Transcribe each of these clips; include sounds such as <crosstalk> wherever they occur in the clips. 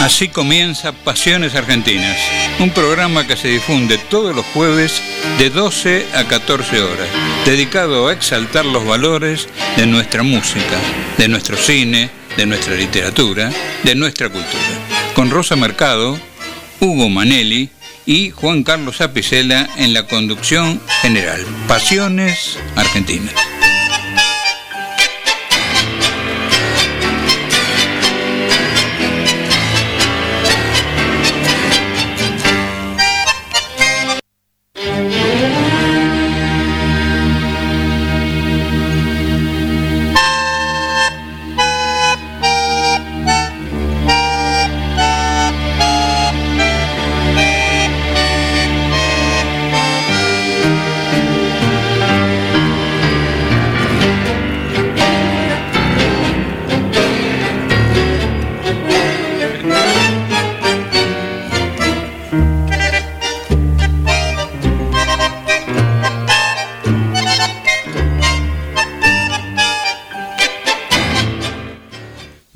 Así comienza Pasiones Argentinas, un programa que se difunde todos los jueves de 12 a 14 horas, dedicado a exaltar los valores de nuestra música, de nuestro cine, de nuestra literatura, de nuestra cultura. Con Rosa Mercado, Hugo Manelli y Juan Carlos Apicela en la conducción general. Pasiones Argentinas.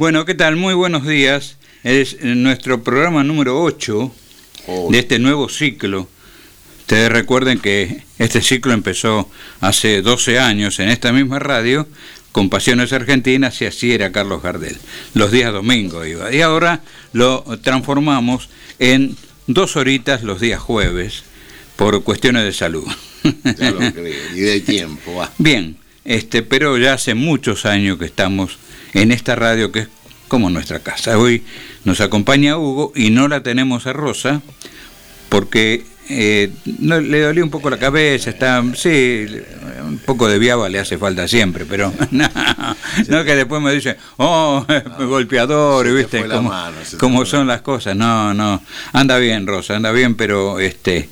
Bueno, ¿qué tal? Muy buenos días. Es nuestro programa número 8 de este nuevo ciclo. Ustedes recuerden que este ciclo empezó hace 12 años en esta misma radio con Pasiones Argentinas y así era Carlos Gardel. Los días domingos iba. Y ahora lo transformamos en dos horitas los días jueves por cuestiones de salud. Ya lo <laughs> creo, y de tiempo. va. Bien, este, pero ya hace muchos años que estamos en esta radio que es como nuestra casa. Hoy nos acompaña Hugo y no la tenemos a Rosa porque eh, no, le dolió un poco la cabeza, está, sí, un poco de viaba le hace falta siempre, pero <laughs> no, no que después me dice, oh, <laughs> golpeador, Se te ¿viste? la Como, mano, son las cosas, no, no, anda bien Rosa, anda bien, pero este,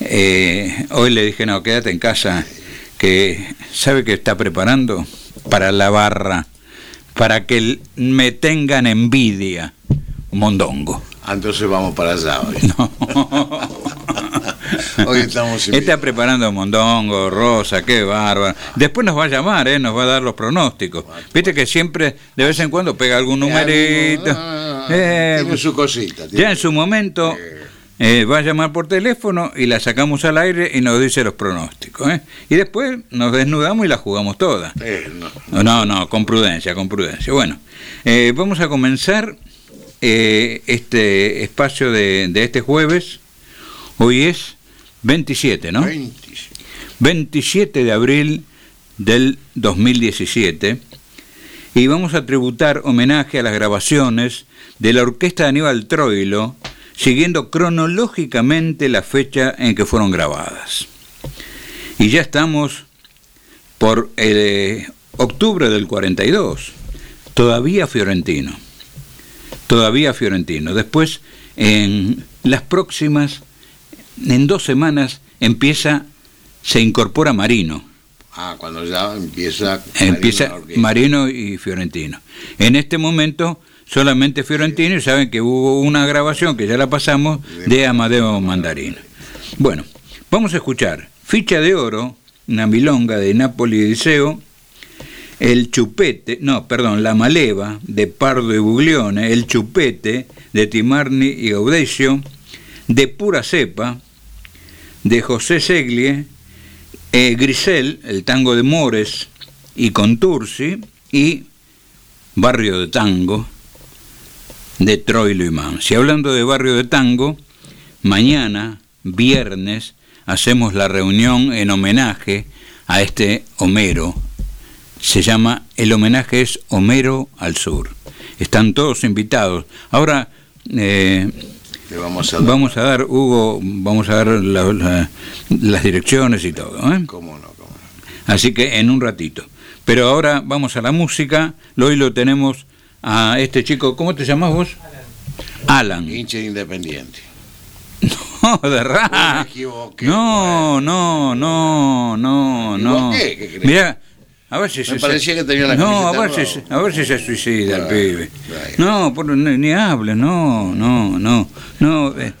eh, hoy le dije, no, quédate en casa, que sabe que está preparando para la barra, para que me tengan envidia, mondongo. Ah, Entonces vamos para allá hoy. <laughs> Hoy estamos Está preparando mondongo, Rosa, qué bárbaro. Después nos va a llamar, ¿eh? nos va a dar los pronósticos. Viste que siempre, de vez en cuando, pega algún numerito. Ah, Eh, tiene su cosita. ya en su momento eh, va a llamar por teléfono y la sacamos al aire y nos dice los pronósticos. ¿eh? Y después nos desnudamos y la jugamos toda. Eh, no. No, no, con prudencia, con prudencia. Bueno, eh, vamos a comenzar eh, este espacio de, de este jueves. Hoy es 27, ¿no? 25. 27 de abril del 2017 y vamos a tributar homenaje a las grabaciones de la orquesta de Aníbal Troilo, siguiendo cronológicamente la fecha en que fueron grabadas. Y ya estamos por eh, octubre del 42, todavía fiorentino, todavía fiorentino. Después, en las próximas, en dos semanas, empieza, se incorpora Marino. Ah, cuando ya empieza. Empieza. Marino y Fiorentino. En este momento solamente Fiorentino y saben que hubo una grabación que ya la pasamos de Amadeo Mandarino. Bueno, vamos a escuchar Ficha de Oro, una milonga de Napoli y Diceo, El Chupete, no, perdón, La Maleva de Pardo y Buglione, El Chupete de Timarni y Gaudecio, de Pura Cepa, de José Seglie, eh, Grisel, el tango de Mores y Contursi, y Barrio de Tango de Troilo y Mansi. Hablando de Barrio de Tango, mañana, viernes, hacemos la reunión en homenaje a este Homero. Se llama, el homenaje es Homero al Sur. Están todos invitados. Ahora, eh, Le vamos a dar. Vamos a dar, Hugo, vamos a dar la- la- las direcciones y todo. ¿eh? ¿Cómo no? ¿Cómo no? Así que en un ratito. Pero ahora vamos a la música. Hoy lo tenemos a este chico. ¿Cómo te llamas vos? Alan. Hincha independiente. <laughs> No, de ra- me equivoqué, No, no, no, no, ¿Me no. crees? Mira, A ver si Me se, parecía que tenía la No, a ver, si, se- a ver si se suicida el pibe. No, por, ni, ni hable, no, no, no. no eh.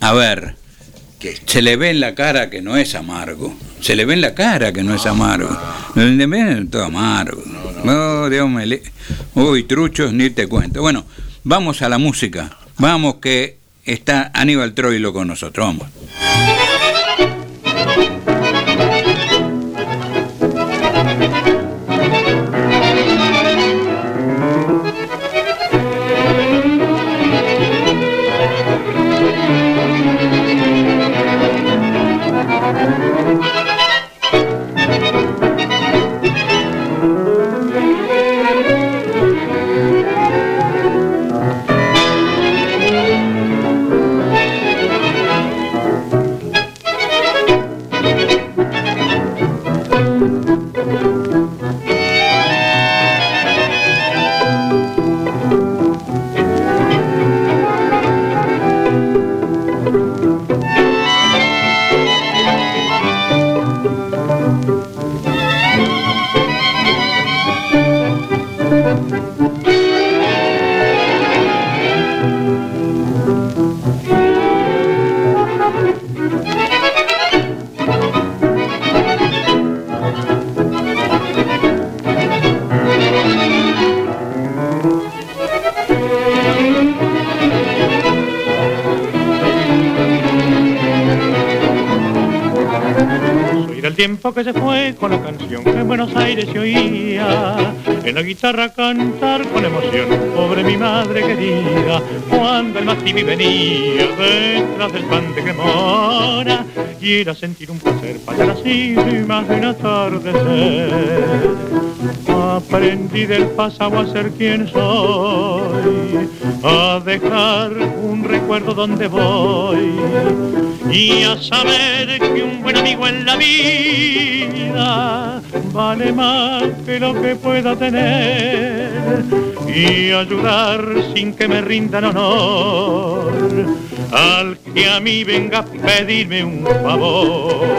A ver, Se le ve en la cara que no es amargo. Se le ve en la cara que no es amargo. Le ven todo amargo. No, Dios me Uy, truchos, ni te cuento. Bueno, vamos a la música. Vamos que está Aníbal Troilo con nosotros. Vamos. Tiempo que se fue con la canción que en Buenos Aires se oía. En la guitarra cantar con emoción, pobre mi madre querida, cuando el Matibi venía detrás del pan de cremona y era sentir un placer para las cimas de un atardecer. Aprendí del pasado a ser quien soy, a dejar un recuerdo donde voy y a saber que un buen amigo en la vida vale más que lo que pueda tener y ayudar sin que me rindan honor al que a mí venga a pedirme un favor.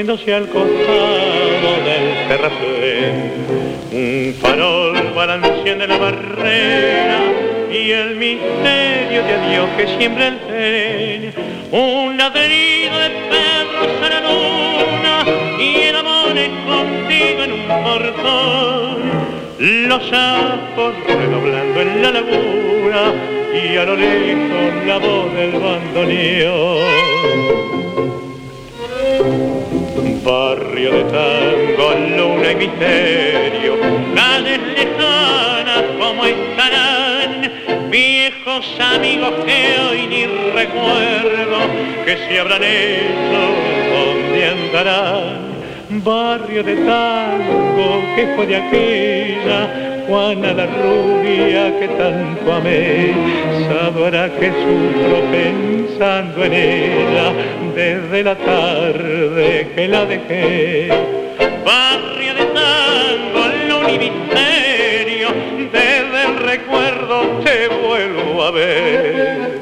Pompeya durmiéndose al costado del terraplén. Un farol balanceando la barrera y el misterio de adiós que siembra el tren. Un ladrido de perros a la luna y el amor escondido en un portón. Los sapos redoblando en la laguna y a lo lejos la voz del bandoneón. Barrio de tango, luna y misterio, calles lejanas como estarán, viejos amigos que hoy ni recuerdo, que se habrán hecho, donde andarán. Barrio de tango que fue de aquella Juana la rubia que tanto amé, sabrá que sufro desde la tarde que la dejé. Barrio de tango, luna y misterio, desde el recuerdo te vuelvo a ver.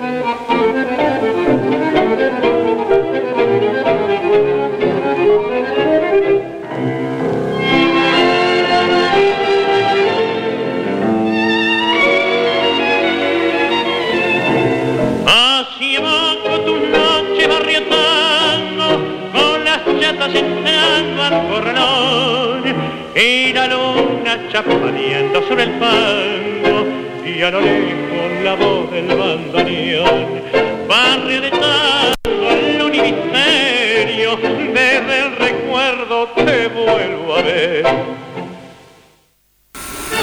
Y luna chapadeando sobre el fango, y a lo lejos la voz del bandoneón. Barrio de tango, luna y misterio, desde el recuerdo te vuelvo a ver.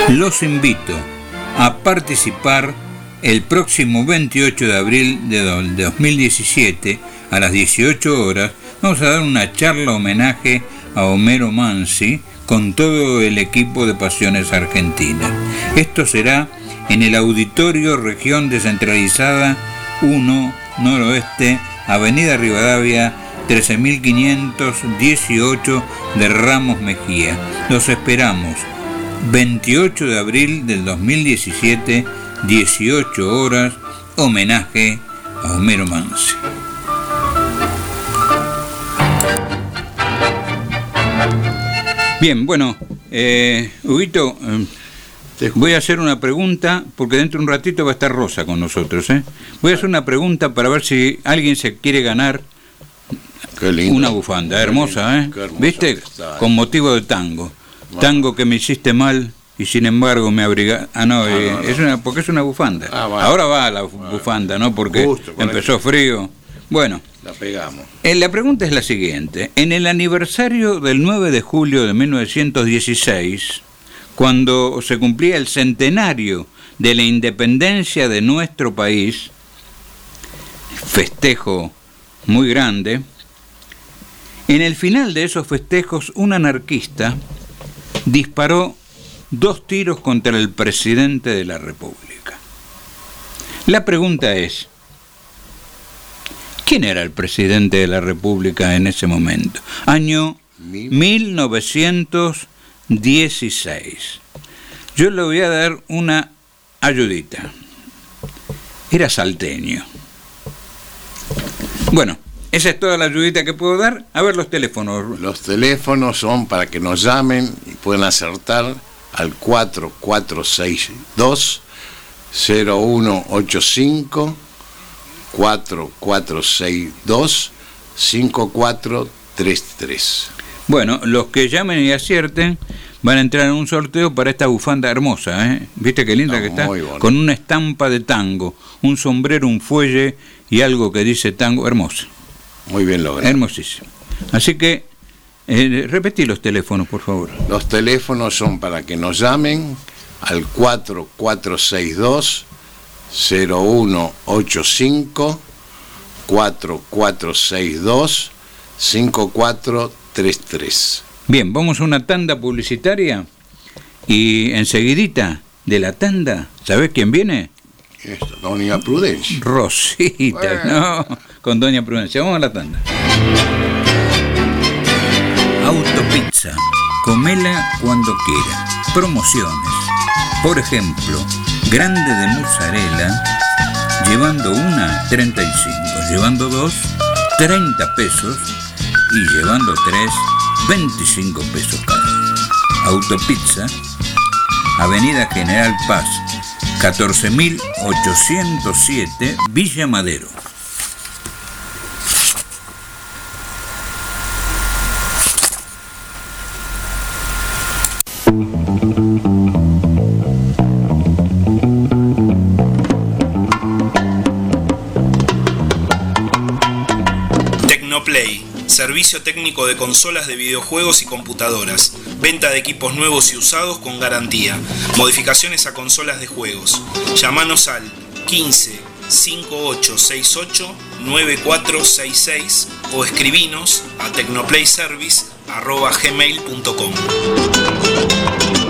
Los invito a participar el próximo 28 de abril de 2017 a las 18 horas. Vamos a dar una charla homenaje a Homero Mansi con todo el equipo de Pasiones Argentinas. Esto será en el Auditorio Región Descentralizada 1 Noroeste, Avenida Rivadavia 13518 de Ramos Mejía. Los esperamos. 28 de abril del 2017, 18 horas, homenaje a Homero Mansi. Bien, bueno, eh, Huguito, eh, voy a hacer una pregunta, porque dentro de un ratito va a estar Rosa con nosotros. ¿eh? Voy a hacer una pregunta para ver si alguien se quiere ganar una bufanda, hermosa, ¿eh? ¿Viste? Con motivo de tango. Tango que me hiciste mal y sin embargo me abriga. Ah, no, eh, es una, porque es una bufanda. Ah, Ahora va la bufanda, ¿no? Porque empezó frío. Bueno. La pegamos. Eh, la pregunta es la siguiente. En el aniversario del 9 de julio de 1916, cuando se cumplía el centenario de la independencia de nuestro país, festejo muy grande, en el final de esos festejos un anarquista disparó dos tiros contra el presidente de la República. La pregunta es, ¿quién era el presidente de la República en ese momento? Año 1916. Yo le voy a dar una ayudita. Era salteño. Bueno, esa es toda la ayudita que puedo dar. A ver los teléfonos. Los teléfonos son para que nos llamen y puedan acertar al 4462 0185 4462 5433. Bueno, los que llamen y acierten van a entrar en un sorteo para esta bufanda hermosa, ¿eh? ¿Viste qué linda que está? Con una estampa de tango, un sombrero, un fuelle y algo que dice tango hermoso. Muy bien logrado. Hermosísimo. Así que eh, repetí los teléfonos, por favor. Los teléfonos son para que nos llamen al 4462 0185 4462 5433. Bien, vamos a una tanda publicitaria y enseguidita de la tanda, ¿sabes quién viene? Esto, Doña Prudencia. Rosita, no, con Doña Prudencia. Vamos a la tanda. Autopizza. Comela cuando quiera. Promociones. Por ejemplo, grande de mozzarella, llevando una 35, llevando dos 30 pesos y llevando tres 25 pesos cada. Autopizza, Avenida General Paz, 14807, Villa Madero. Servicio técnico de consolas de videojuegos y computadoras, venta de equipos nuevos y usados con garantía, modificaciones a consolas de juegos. Llámanos al 15 5868 9466 o escribinos a tecnoplayservice.gmail.com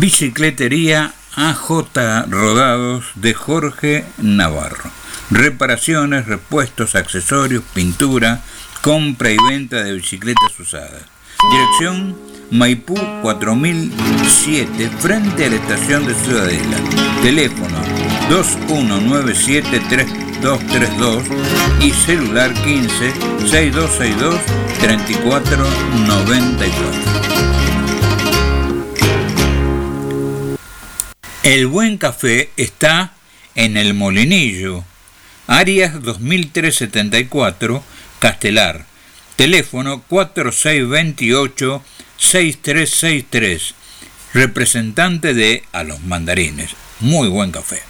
Bicicletería AJ Rodados de Jorge Navarro. Reparaciones, repuestos, accesorios, pintura, compra y venta de bicicletas usadas. Dirección Maipú 4007, frente a la estación de Ciudadela. Teléfono 21973232 y celular 15 El buen café está en el Molinillo, Arias 2374, Castelar. Teléfono 4628-6363. Representante de A los Mandarines. Muy buen café.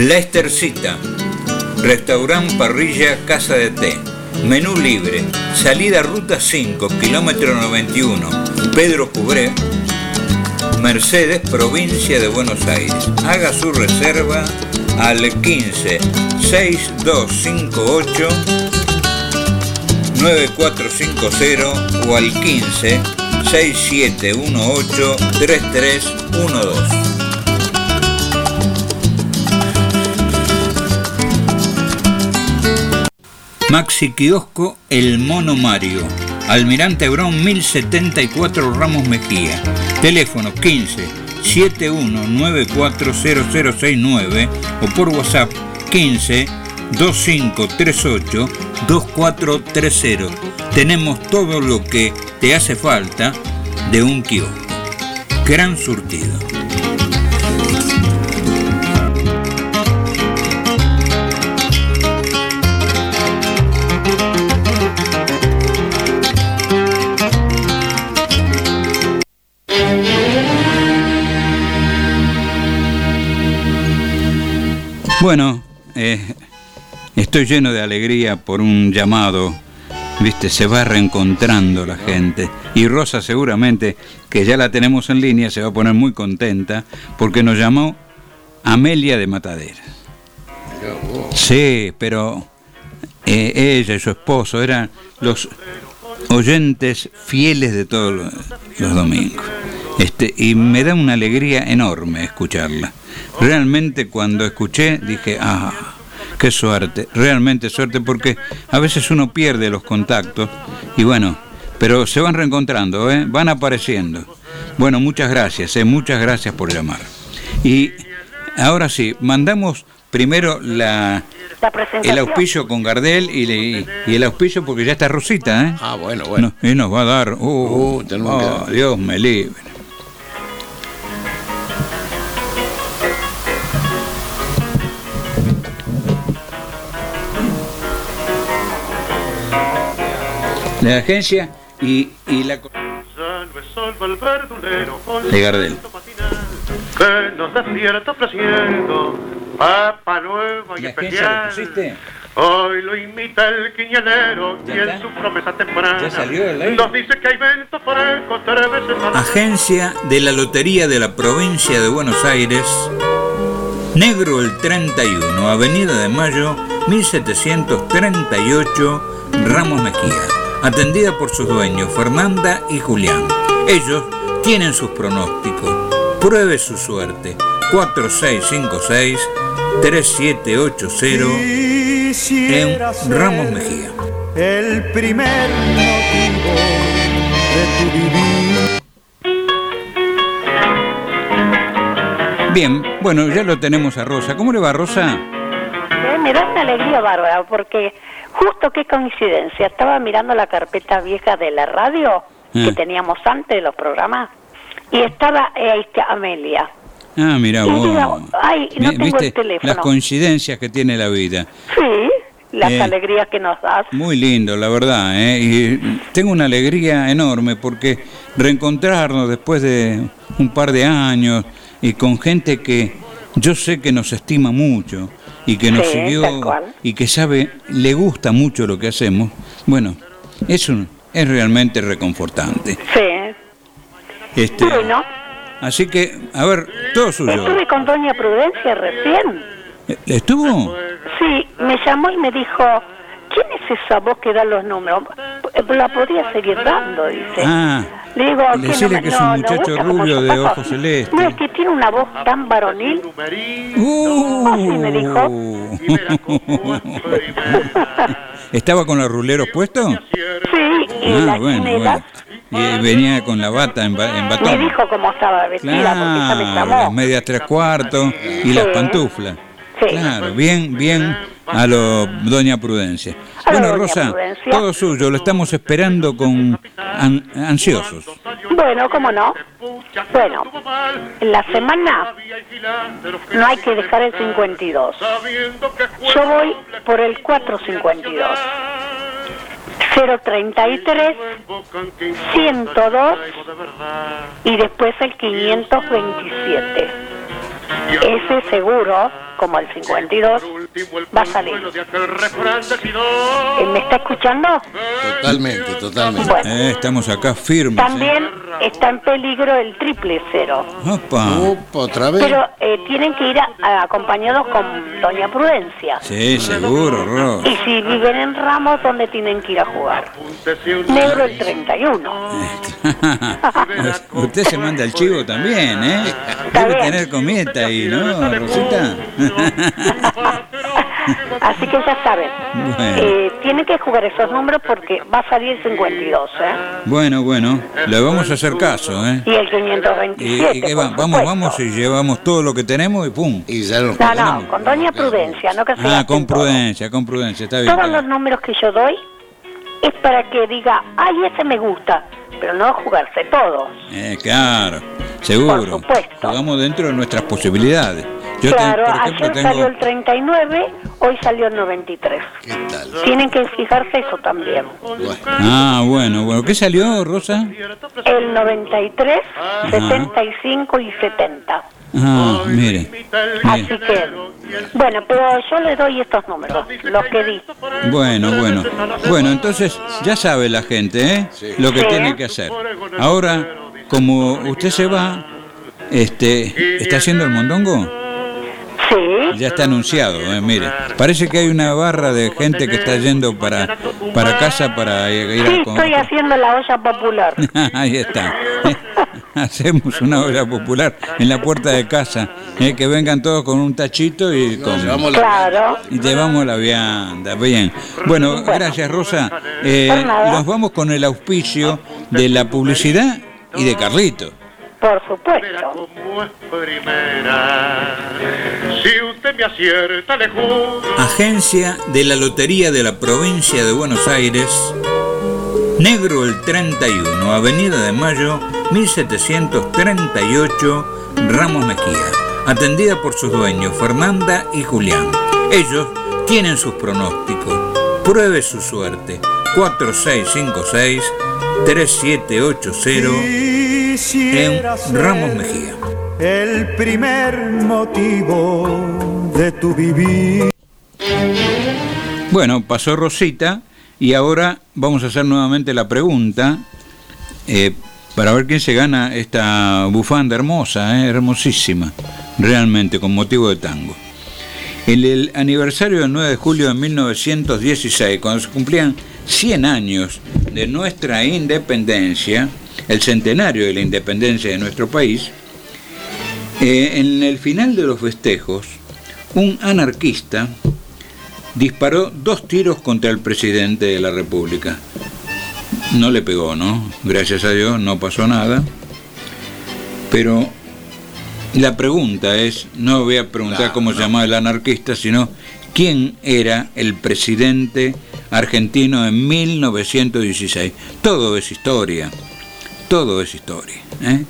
La Estercita, Restaurant Parrilla Casa de Té. Menú libre. Salida Ruta 5, kilómetro 91. Pedro Cubré. Mercedes, provincia de Buenos Aires. Haga su reserva al 15 6258 9450 o al 15 6718 3312. Maxi Kiosco El Mono Mario. Almirante Brown 1074 Ramos Mejía. Teléfono 15 71940069 o por WhatsApp 15 2538 2430. Tenemos todo lo que te hace falta de un kiosco. Gran surtido. Bueno, eh, estoy lleno de alegría por un llamado, viste, se va reencontrando la gente. Y Rosa seguramente, que ya la tenemos en línea, se va a poner muy contenta porque nos llamó Amelia de Matadera. Sí, pero eh, ella y su esposo eran los oyentes fieles de todos los, los domingos. Este, y me da una alegría enorme escucharla. Realmente cuando escuché dije, ah, qué suerte, realmente suerte, porque a veces uno pierde los contactos y bueno, pero se van reencontrando, ¿eh? van apareciendo. Bueno, muchas gracias, ¿eh? muchas gracias por llamar. Y ahora sí, mandamos primero la, el auspicio con Gardel y, el auspicio porque ya está Rosita, ¿eh? Ah, bueno, bueno. y nos va a dar, uh, uh oh, Dios me libre. La agencia y, y la de Gardel. Que nos despierta ofreciendo papa nueva y especial. Hoy lo imita el quiñanero y en su promesa temprana ¿Ya salió nos dice que hay por el tres veces Agencia de la Lotería de la Provincia de Buenos Aires, Negro el 31, Avenida de Mayo, 1738, Ramos Mejía atendida por sus dueños, Fernanda y Julián. Ellos tienen sus pronósticos. Pruebe su suerte. 4656-3780 en Ramos Mejía. El primer motivo de tu vivir. Bien, bueno, ya lo tenemos a Rosa. ¿Cómo le va, Rosa? Eh, me da una alegría bárbara porque Justo qué coincidencia, estaba mirando la carpeta vieja de la radio que mm. teníamos antes de los programas y estaba eh, Amelia. Ah, mira vos. ay, no tengo el teléfono. Las coincidencias que tiene la vida. Sí, las eh, alegrías que nos das. Muy lindo, la verdad. ¿eh? Y tengo una alegría enorme porque reencontrarnos después de un par de años y con gente que yo sé que nos estima mucho y que nos siguió y que sabe, le gusta mucho lo que hacemos, bueno, es, un, es realmente reconfortante. Sí. Este, bueno. Así que, a ver, todo suyo. Estuve con Doña Prudencia recién. ¿E-, ¿Estuvo? Sí, me llamó y me dijo, ¿quién es esa voz que da los números? La podía seguir dando, dice. Ah, le digo, Decirle que es un muchacho rubio de ojos celestes. No, es que tiene una voz tan varonil. Uh, Así me dijo. ¿Estaba con los ruleros puestos? Sí, y ah, la bueno, Y venía con la bata en, en batón. Me dijo cómo estaba vestida, claro, porque ella me llamó. las medias tres cuartos y las pantuflas. Claro, bien, bien a lo doña Prudencia. bueno, Rosa, todo suyo, lo estamos esperando con ansiosos. Bueno, ¿cómo no? Bueno, en la semana no hay que dejar el 52. Yo voy por el 452. 033 102 y después el 527. Ese seguro, como el 52, va a salir. Eh, ¿Me está escuchando? Totalmente, totalmente. Bueno, Eh, estamos acá firmes. ¿eh? también está en peligro el triple cero. Opa. Opa, otra vez. Pero eh, tienen que ir a- a- acompañados con Doña Prudencia. Sí, seguro, Ro. Y si viven en Ramos, ¿dónde tienen que ir a jugar? Negro el 31. <laughs> Usted se manda el chivo también, ¿eh? Debe tener comida ahí, ¿no, Rosita? Así que ya saben. Bueno. Eh, tienen que jugar esos números porque va a salir el 52, ¿eh? Bueno, bueno, le vamos a hacer caso, ¿eh? Y el ¿Y, 527. y va? Vamos, vamos y llevamos todo lo que tenemos y ¡pum! Y ya No, no, con Doña Prudencia, no que se Ah, con todo. prudencia, con prudencia, está bien. Todos está los números que yo doy es para que diga, ay, ese me gusta, pero no jugarse todos. Eh, claro, seguro. Por supuesto. Jugamos dentro de nuestras posibilidades. Yo, claro, ejemplo, ayer tengo... salió el 39, hoy salió el 93. ¿Qué tal? Tienen que fijarse eso también. Bueno, Ah, bueno, bueno. ¿Qué salió, Rosa? El 93, 75 y 70. Ah, mire. Así mire. que, bueno, pero yo le doy estos números, los que di. Bueno, bueno. Bueno, entonces ya sabe la gente, ¿eh? Lo que Sí. tiene que hacer. Ahora, como usted se va, este, ¿está haciendo el mondongo? Sí, Ya está anunciado, ¿eh? mire. Parece que hay una barra de gente que está yendo para, para casa para ir sí, a com- estoy haciendo la olla popular. <laughs> Ahí está. <laughs> Hacemos una olla popular en la puerta de casa. ¿eh? Que vengan todos con un tachito y con... llevamos la Claro. Y llevamos la vianda, bien. Bueno, gracias Rosa. Eh, nos vamos con el auspicio de la publicidad y de Carlito. Por supuesto. Agencia de la Lotería de la Provincia de Buenos Aires, Negro el 31, Avenida de Mayo, 1738, Ramos Mejía. Atendida por sus dueños, Fernanda y Julián. Ellos tienen sus pronósticos. Pruebe su suerte. 4656-3780 Quisiera en Ramos Mejía. el primer motivo de tu vivir. Bueno, pasó Rosita y ahora vamos a hacer nuevamente la pregunta eh, para ver quién se gana esta bufanda hermosa, eh, hermosísima, realmente con motivo de tango. En el aniversario del 9 de julio de 1916, cuando se cumplían 100 años de nuestra independencia, el centenario de la independencia de nuestro país, eh, en el final de los festejos, un anarquista disparó dos tiros contra el presidente de la República. No le pegó, ¿no? Gracias a Dios no pasó nada. Pero la pregunta es, no voy a preguntar cómo se llamaba el anarquista, sino quién era el presidente argentino en 1916. Todo es historia, todo es historia. ¿eh?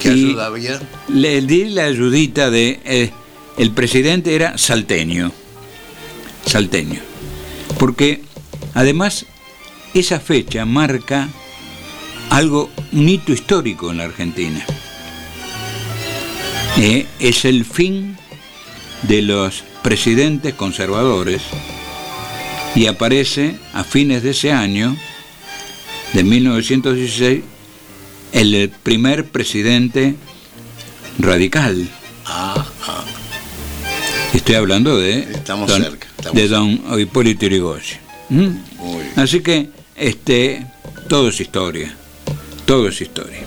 ¿Qué Y- ayuda había? le di la ayudita de... eh, el presidente era salteño. Salteño. Porque además esa fecha marca algo, un hito histórico en la Argentina. Eh, es el fin de los presidentes conservadores y aparece a fines de ese año, de 1916, el primer presidente radical. Ah, ah. Estoy hablando de Estamos don, cerca, estamos de don Hipólito Yrigoyen. ¿Mm? Así que este todo es historia, todo es historia.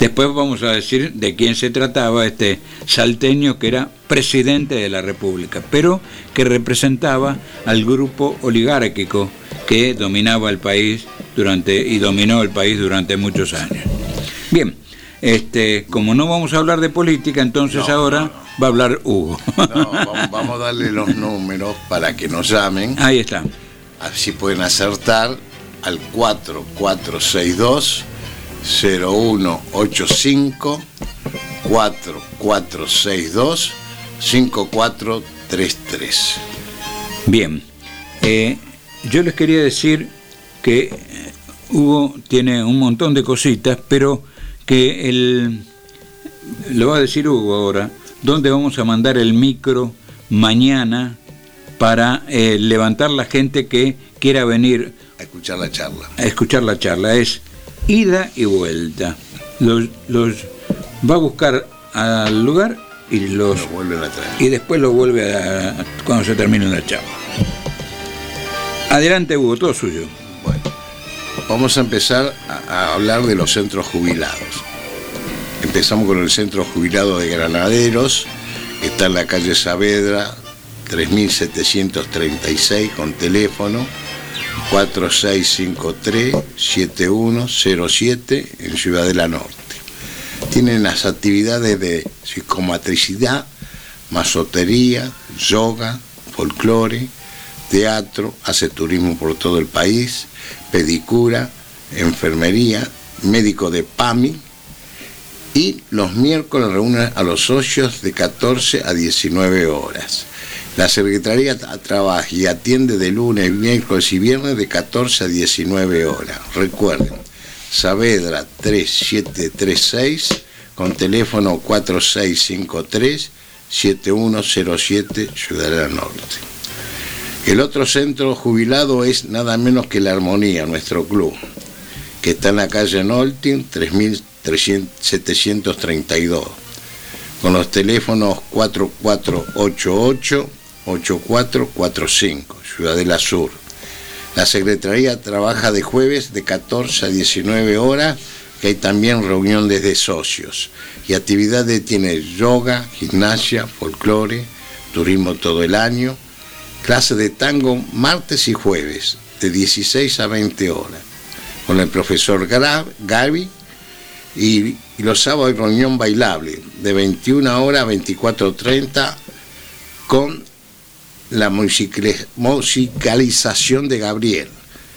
Después vamos a decir de quién se trataba este salteño que era presidente de la República, pero que representaba al grupo oligárquico que dominaba el país durante y dominó el país durante muchos años. Bien, este, como no vamos a hablar de política, entonces No, ahora va a hablar Hugo. No, vamos, vamos a darle los números para que nos llamen. Ahí está. Así pueden acertar al 4462 0185 4462 5433. Bien, eh, yo les quería decir que eh, Hugo tiene un montón de cositas, pero que el, lo va a decir Hugo ahora, dónde vamos a mandar el micro mañana para eh, levantar la gente que quiera venir A escuchar la charla. a escuchar la charla. Es ida y vuelta. Los, los va a buscar al lugar y los a traer. y después lo vuelve a, cuando se termine la charla. Adelante Hugo, todo suyo. Bueno, vamos a empezar a, a hablar de los centros jubilados. Empezamos con el centro jubilado de Granaderos, que está en la calle Saavedra, 3736, con teléfono 4653-7107 en Ciudadela Norte. Tienen las actividades de psicomatricidad, masotería, yoga, folclore, teatro, hace turismo por todo el país, pedicura, enfermería, médico de PAMI y los miércoles reúnen a los socios de 14 a 19 horas. La Secretaría tra- trabaja y atiende de lunes, miércoles y viernes de 14 a 19 horas. Recuerden, Saavedra 3736 con teléfono 4653-7107 Ciudad del Norte. El otro centro jubilado es nada menos que La Armonía, nuestro club, que está en la calle Nolting 3732, con los teléfonos 4488-8445, Ciudadela Sur. La Secretaría trabaja de jueves de 14 a 19 horas, que hay también reunión desde socios. Y actividades tiene yoga, gimnasia, folclore, turismo todo el año, clase de tango martes y jueves, de 16 a 20 horas, con el profesor Gaby, y los sábados hay reunión bailable, de 21 horas a 24.30, con la musicalización de Gabriel.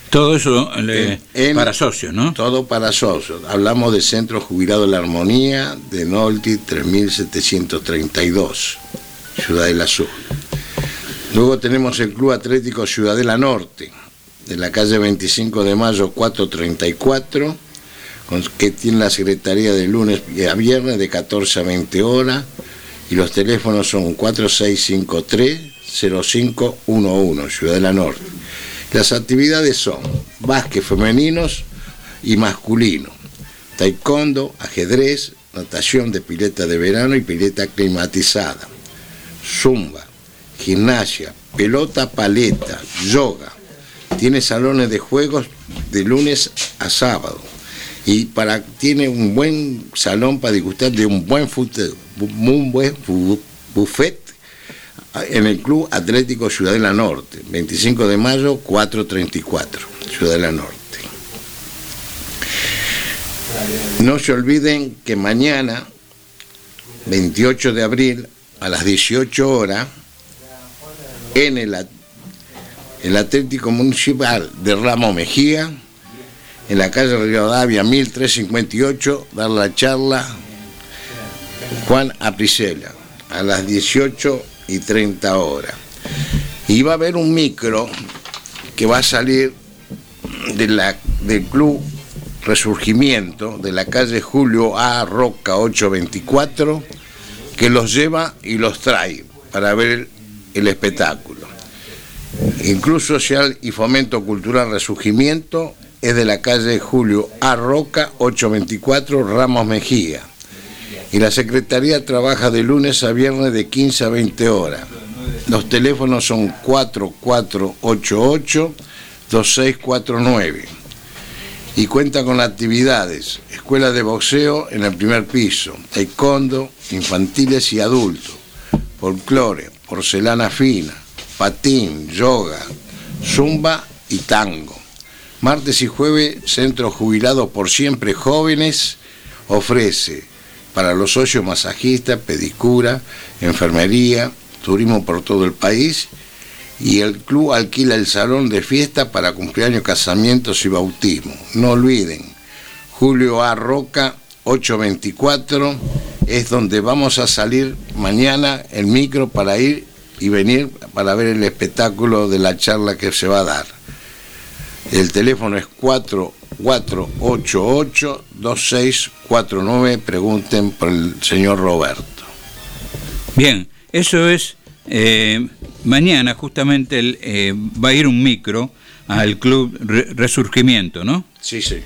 Todo eso le- En- en- para socios, ¿no? Todo para socios. Hablamos del Centro Jubilado de la Armonía de Nolti 3732, Ciudadela Sur. Luego tenemos el Club Atlético Ciudadela Norte, de la calle 25 de Mayo 434, con- que tiene la Secretaría de lunes a viernes de 14 a 20 horas, y los teléfonos son 4653-0511, Ciudadela Norte. Las actividades son básquet femeninos y masculino, taekwondo, ajedrez, natación de pileta de verano y pileta climatizada, zumba, gimnasia, pelota paleta, yoga. Tiene salones de juegos de lunes a sábado. Y para, tiene un buen salón para disgustar de un buen, un buen buffet en el Club Atlético Ciudadela Norte, 25 de mayo, 434, Ciudadela Norte. No se olviden que mañana, 28 de abril, a las 18 horas, en el, at- el Atlético Municipal de Ramos Mejía, en la calle Rivadavia 1358, dar la charla Juan Apricela, a las 18 y 30 horas. Y va a haber un micro que va a salir de la, del Club Resurgimiento, de la calle Julio A. Roca 824, que los lleva y los trae para ver el espectáculo. Incluso Social y Fomento Cultural Resurgimiento es de la calle Julio A. Roca 824, Ramos Mejía. Y la Secretaría trabaja de lunes a viernes de 15 a 20 horas. Los teléfonos son 4488-2649. Y cuenta con actividades, escuela de boxeo en el primer piso, taekwondo, infantiles y adultos, folclore, porcelana fina, patín, yoga, zumba y tango. Martes y jueves, Centro Jubilado por Siempre Jóvenes ofrece para los socios masajistas, pedicura, enfermería, turismo por todo el país y el club alquila el salón de fiesta para cumpleaños, casamientos y bautismo. No olviden, Julio A. Roca 824 es donde vamos a salir mañana el micro para ir y venir para ver el espectáculo de la charla que se va a dar. El teléfono es 4488-2649. Pregunten por el señor Roberto. Bien, eso es eh, mañana justamente el, eh, va a ir un micro al Club Re- Resurgimiento, ¿no? Sí, sí.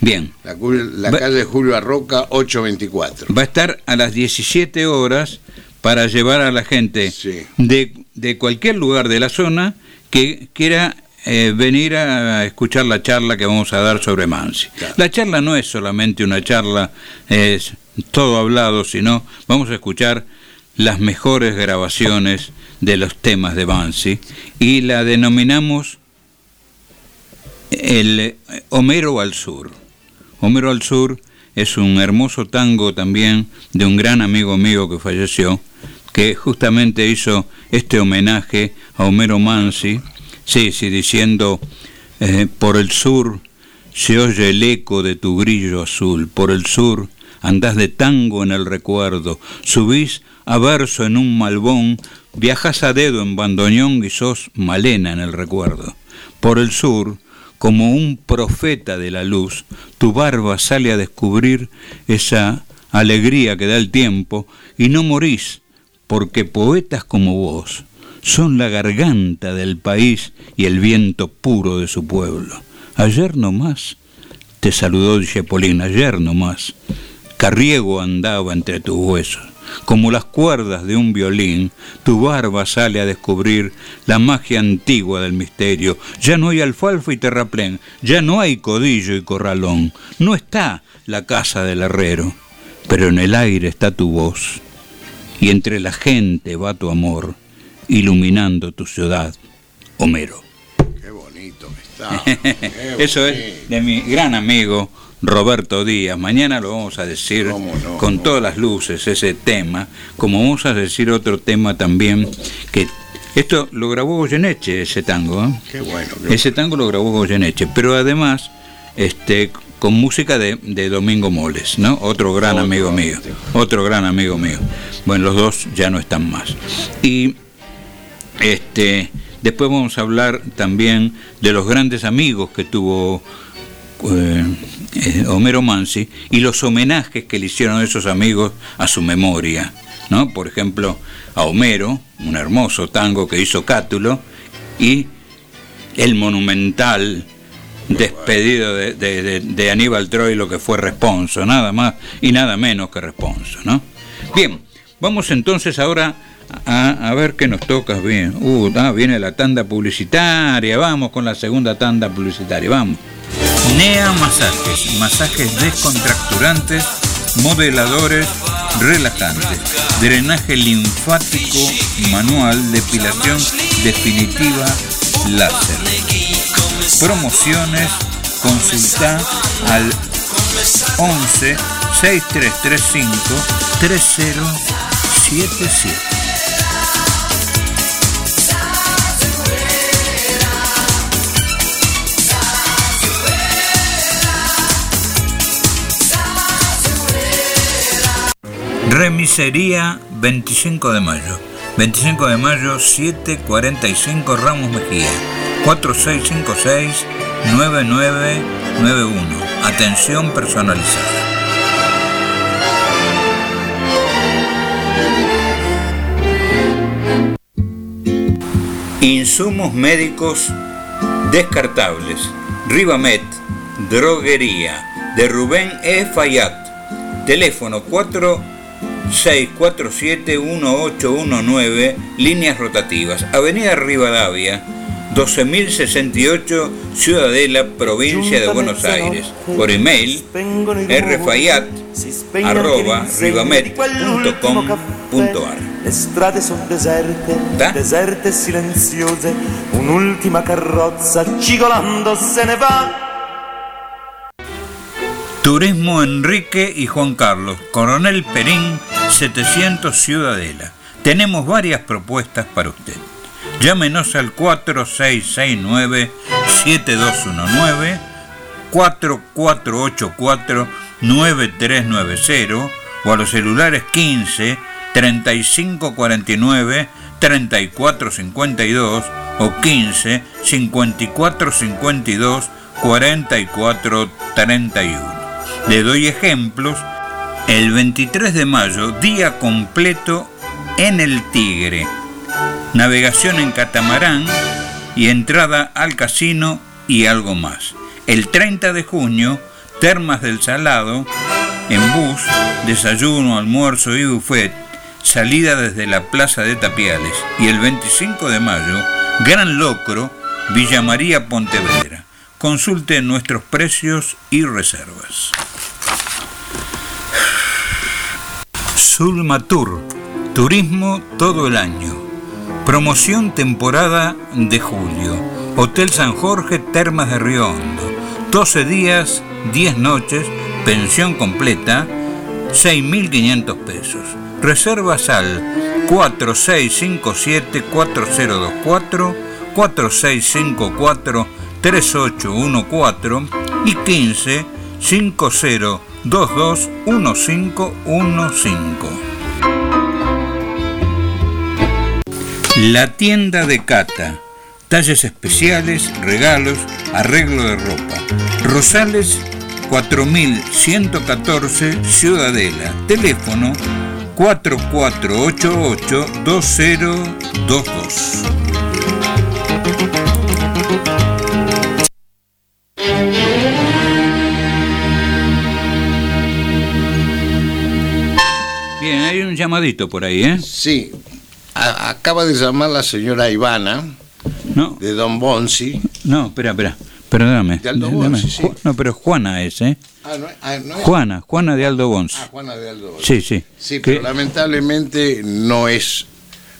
Bien. La, la Va- calle Julio Arroca 824. Va a estar a las 17 horas para llevar a la gente Sí. de, de cualquier lugar de la zona que quiera eh, venir a escuchar la charla que vamos a dar sobre Mansi. Claro. La charla no es solamente una charla, es todo hablado, sino vamos a escuchar las mejores grabaciones de los temas de Mansi y la denominamos el eh, Homero al Sur. Homero al Sur es un hermoso tango también de un gran amigo mío que falleció, que justamente hizo este homenaje a Homero Mansi, sí, sí, diciendo, eh, por el sur se oye el eco de tu grillo azul, por el sur andás de tango en el recuerdo, subís a verso en un malbón, viajas a dedo en bandoneón y sos malena en el recuerdo. Por el sur, como un profeta de la luz, tu barba sale a descubrir esa alegría que da el tiempo y no morís, porque poetas como vos son la garganta del país y el viento puro de su pueblo. Ayer nomás te saludó Dicepolín, ayer nomás. Carriego andaba entre tus huesos. Como las cuerdas de un violín, tu barba sale a descubrir la magia antigua del misterio. Ya no hay alfalfa y terraplén, ya no hay codillo y corralón, no está la casa del herrero, pero en el aire está tu voz, y entre la gente va tu amor, iluminando tu ciudad, Homero. Qué bonito está. qué <laughs> Eso es de mi gran amigo Roberto Díaz. Mañana lo vamos a decir con todas las luces ese tema, como vamos a decir otro tema también que esto lo grabó Goyeneche ese tango, ¿eh? Qué bueno. qué ese tango lo grabó Goyeneche, pero además este con música de, de Domingo Moles, ¿no? Otro gran Otro, amigo mío, otro gran amigo mío. Bueno, los dos ya no están más. Y este, después vamos a hablar también de los grandes amigos que tuvo eh, eh, Homero Mansi y los homenajes que le hicieron esos amigos a su memoria. ¿no? Por ejemplo, a Homero, un hermoso tango que hizo Cátulo, y el monumental despedido de, de- Aníbal Troilo que fue Responso, nada más y nada menos que Responso. ¿no? Bien, vamos entonces ahora a, a ver qué nos toca bien. Uh, ah, viene la tanda publicitaria, vamos con la segunda tanda publicitaria, vamos. NEA Masajes, masajes descontracturantes, modeladores, relajantes, drenaje linfático manual, depilación definitiva, láser. Promociones, consulta al 11 6335 3077. Remisería 25 de mayo. 25 de mayo 745 Ramos Mejía. 4656-9991. Atención personalizada. Insumos médicos descartables. Rivamet, droguería, de Rubén E. Fayat. Teléfono 4647-1819, líneas rotativas. Avenida Rivadavia, 12.068, Ciudadela, provincia de Buenos Aires. Por email, rfayat, arroba, rivamet.com.ar. Le strade sono deserte, Da? deserte e silenziose, un'ultima carrozza cigolando se ne va. Turismo Enrique y Juan Carlos, Coronel Perín, 700 Ciudadela. Tenemos varias propuestas para usted. Llámenos al 4669-7219, 4484-9390 o a los celulares 15 3549 3452 o 15 5452 4431. Le doy ejemplos. El 23 de mayo, día completo en el Tigre. navegación en catamarán y entrada al casino y algo más. El 30 de junio, Termas del Salado, en bus, desayuno, almuerzo y buffet, salida desde la Plaza de Tapiales. Y el 25 de mayo, Gran Locro, Villa María Pontevedra. Consulte nuestros precios y reservas. Sulmatur, turismo todo el año. Promoción temporada de julio. Hotel San Jorge, Termas de Río Hondo. 12 días, 10 noches, pensión completa, 6.500 pesos. Reservas al 4657-4024, 4654-3814 y 15 5022 1515. La tienda de Cata. Talles especiales, regalos, arreglo de ropa. Rosales 4114 Ciudadela. Teléfono 4488-2022. Un llamadito por ahí, ¿eh? Sí, a- acaba de llamar la señora Ivana No, de Don Bonsi. no, espera, espera. Perdóname. De Aldo sí. Ju- No, pero Juana es, ¿eh? Ah, ¿no, ah, ¿no es? Juana, Juana de Aldo Bonzi. Ah, Juana de Aldo Bonsi. Sí, sí. Sí, pero lamentablemente no es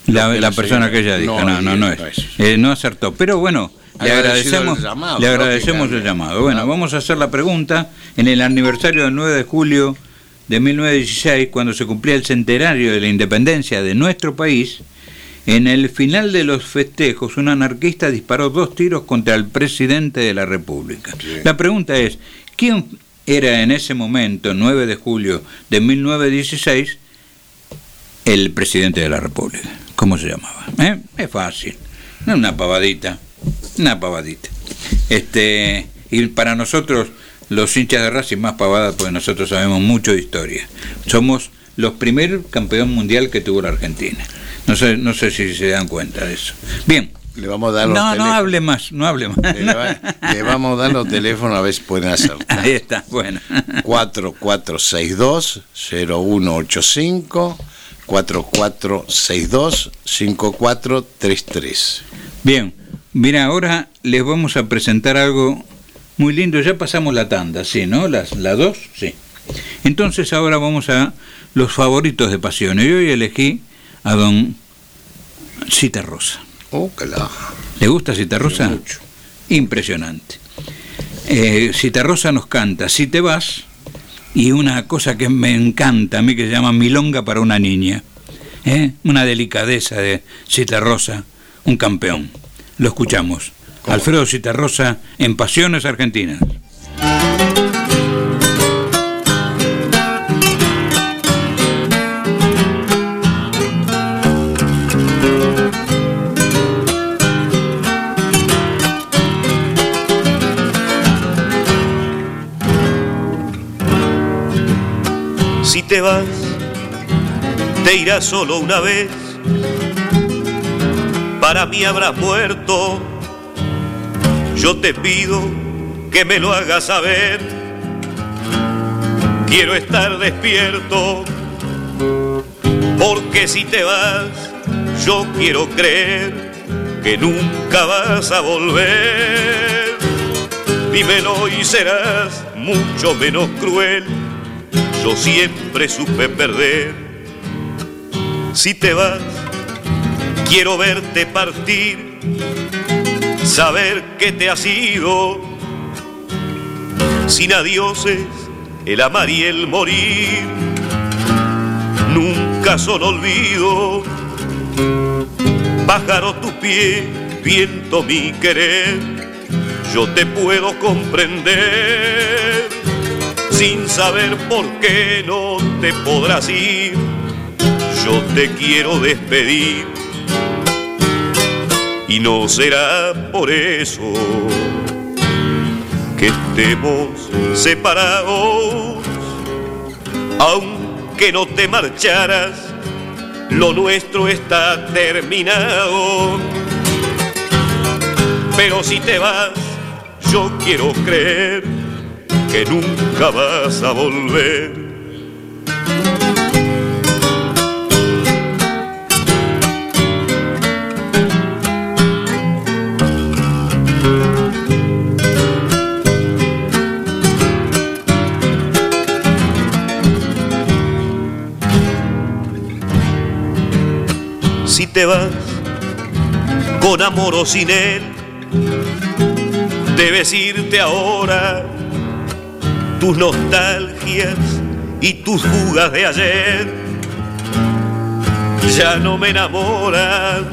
La, la la persona que ella dijo, no, no, no, no es. Eh, no acertó. Pero bueno, le agradecemos, el llamado, le agradecemos el llamado. Bueno, Ah. vamos a hacer la pregunta. En el aniversario del 9 de julio de 1916, cuando se cumplía el centenario de la independencia de nuestro país, en el final de los festejos, un anarquista disparó dos tiros contra el presidente de la República. Sí. La pregunta es, ¿quién era en ese momento, 9 de julio de 1916, el presidente de la República. ¿Cómo se llamaba? ¿Eh? Es fácil. Una pavadita. Una pavadita. Este, y para nosotros, los hinchas de Racing, más pavada, porque nosotros sabemos mucho de historia. Somos los primer campeón mundial que tuvo la Argentina. No sé, no sé si se dan cuenta de eso. Bien. Le vamos a dar No, los no teléfonos. hable más, no hable más. Le, va- le vamos a dar los teléfonos a ver si pueden hacer. <laughs> Ahí está, bueno. 4462-0185, 4462-5433. Bien, mira, ahora les vamos a presentar algo muy lindo. Ya pasamos la tanda, ¿sí, no? Las, la dos, sí. Entonces ahora vamos a los favoritos de Pasión. Y hoy elegí a don Cita Rosa. Oh, que la- ¿Le gusta Cita Rosa? Mucho. Impresionante. Eh, Cita Rosa nos canta Si te vas y una cosa que me encanta a mí que se llama Milonga para una niña. ¿Eh? Una delicadeza de Cita Rosa, un campeón. Lo escuchamos. Alfredo Cita Rosa en Pasiones Argentinas. Si te vas, te irás solo una vez. Para mí habrás muerto. Yo te pido que me lo hagas saber. Quiero estar despierto. Porque si te vas, yo quiero creer que nunca vas a volver. Dímelo y serás mucho menos cruel yo siempre supe perder. Si te vas, quiero verte partir, saber que te has ido. Sin adioses, el amar y el morir, nunca son olvido. Pájaro tu pie, viento mi querer, yo te puedo comprender sin saber por qué no te podrás ir. Yo te quiero despedir y no será por eso que estemos separados, aunque no te marcharas, lo nuestro está terminado. Pero si te vas, yo quiero creer que nunca vas a volver. Te vas con amor o sin él, debes irte ahora. Tus nostalgias y tus fugas de ayer ya no me enamoran.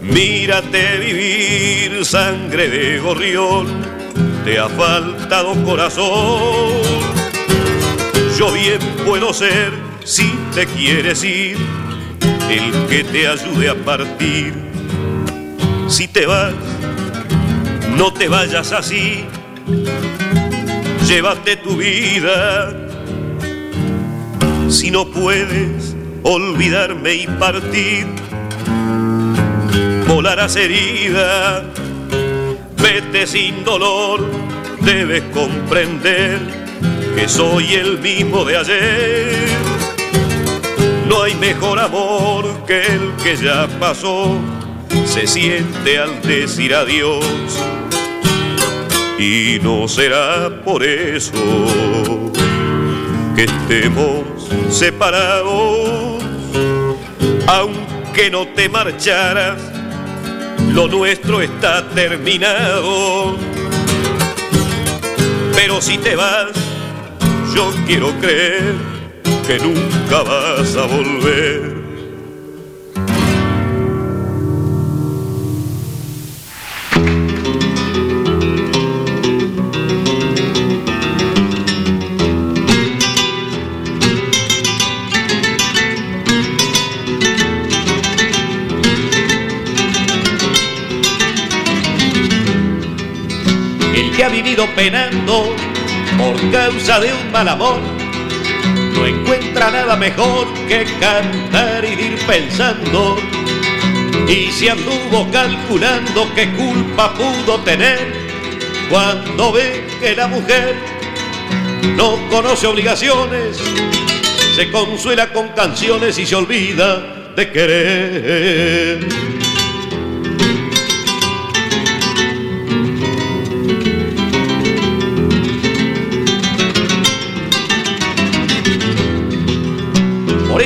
Mírate vivir, sangre de gorrión, te ha faltado corazón. Yo bien puedo ser si te quieres ir, el que te ayude a partir. Si te vas, no te vayas así, llévate tu vida. Si no puedes olvidarme y partir, volarás herida, vete sin dolor, debes comprender que soy el mismo de ayer. No hay mejor amor que el que ya pasó, se siente al decir adiós. Y no será por eso que estemos separados, aunque no te marcharas, lo nuestro está terminado. Pero si te vas, yo quiero creer que nunca vas a volver. El que ha vivido penando por causa de un mal amor, no encuentra nada mejor que cantar y ir pensando. Y si anduvo calculando qué culpa pudo tener, cuando ve que la mujer no conoce obligaciones, se consuela con canciones y se olvida de querer.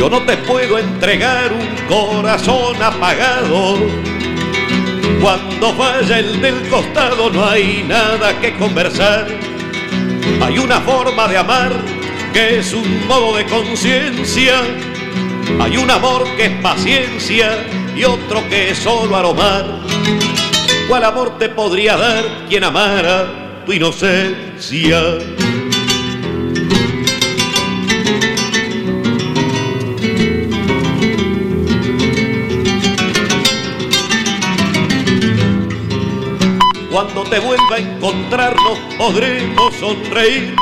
Yo no te puedo entregar un corazón apagado. Cuando falla el del costado no hay nada que conversar. Hay una forma de amar que es un modo de conciencia. Hay un amor que es paciencia y otro que es solo aromar. ¿Cuál amor te podría dar quien amara tu inocencia? Cuando te vuelva a encontrarnos podremos sonreír.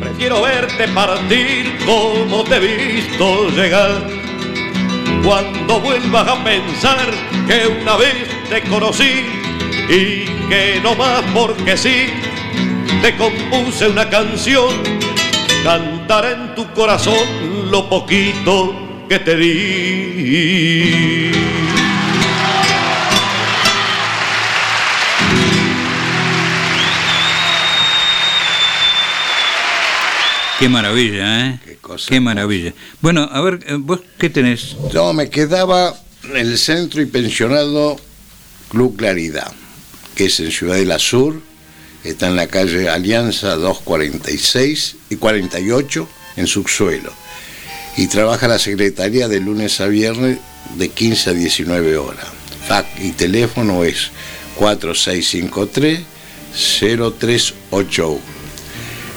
Prefiero verte partir como te he visto llegar. Cuando vuelvas a pensar que una vez te conocí y que no más porque sí, te compuse una canción, cantará en tu corazón lo poquito que te di. Qué maravilla, ¿eh? Qué cosa Qué maravilla. Bueno, a ver, eh, ¿vos qué tenés? Yo me quedaba en el centro y pensionado Club Claridad, que es en Ciudadela Sur, está en la calle Alianza 246 y 48 en subsuelo. Y trabaja la secretaría de lunes a viernes de 15 a 19 horas. Fac y teléfono es 4653 0381.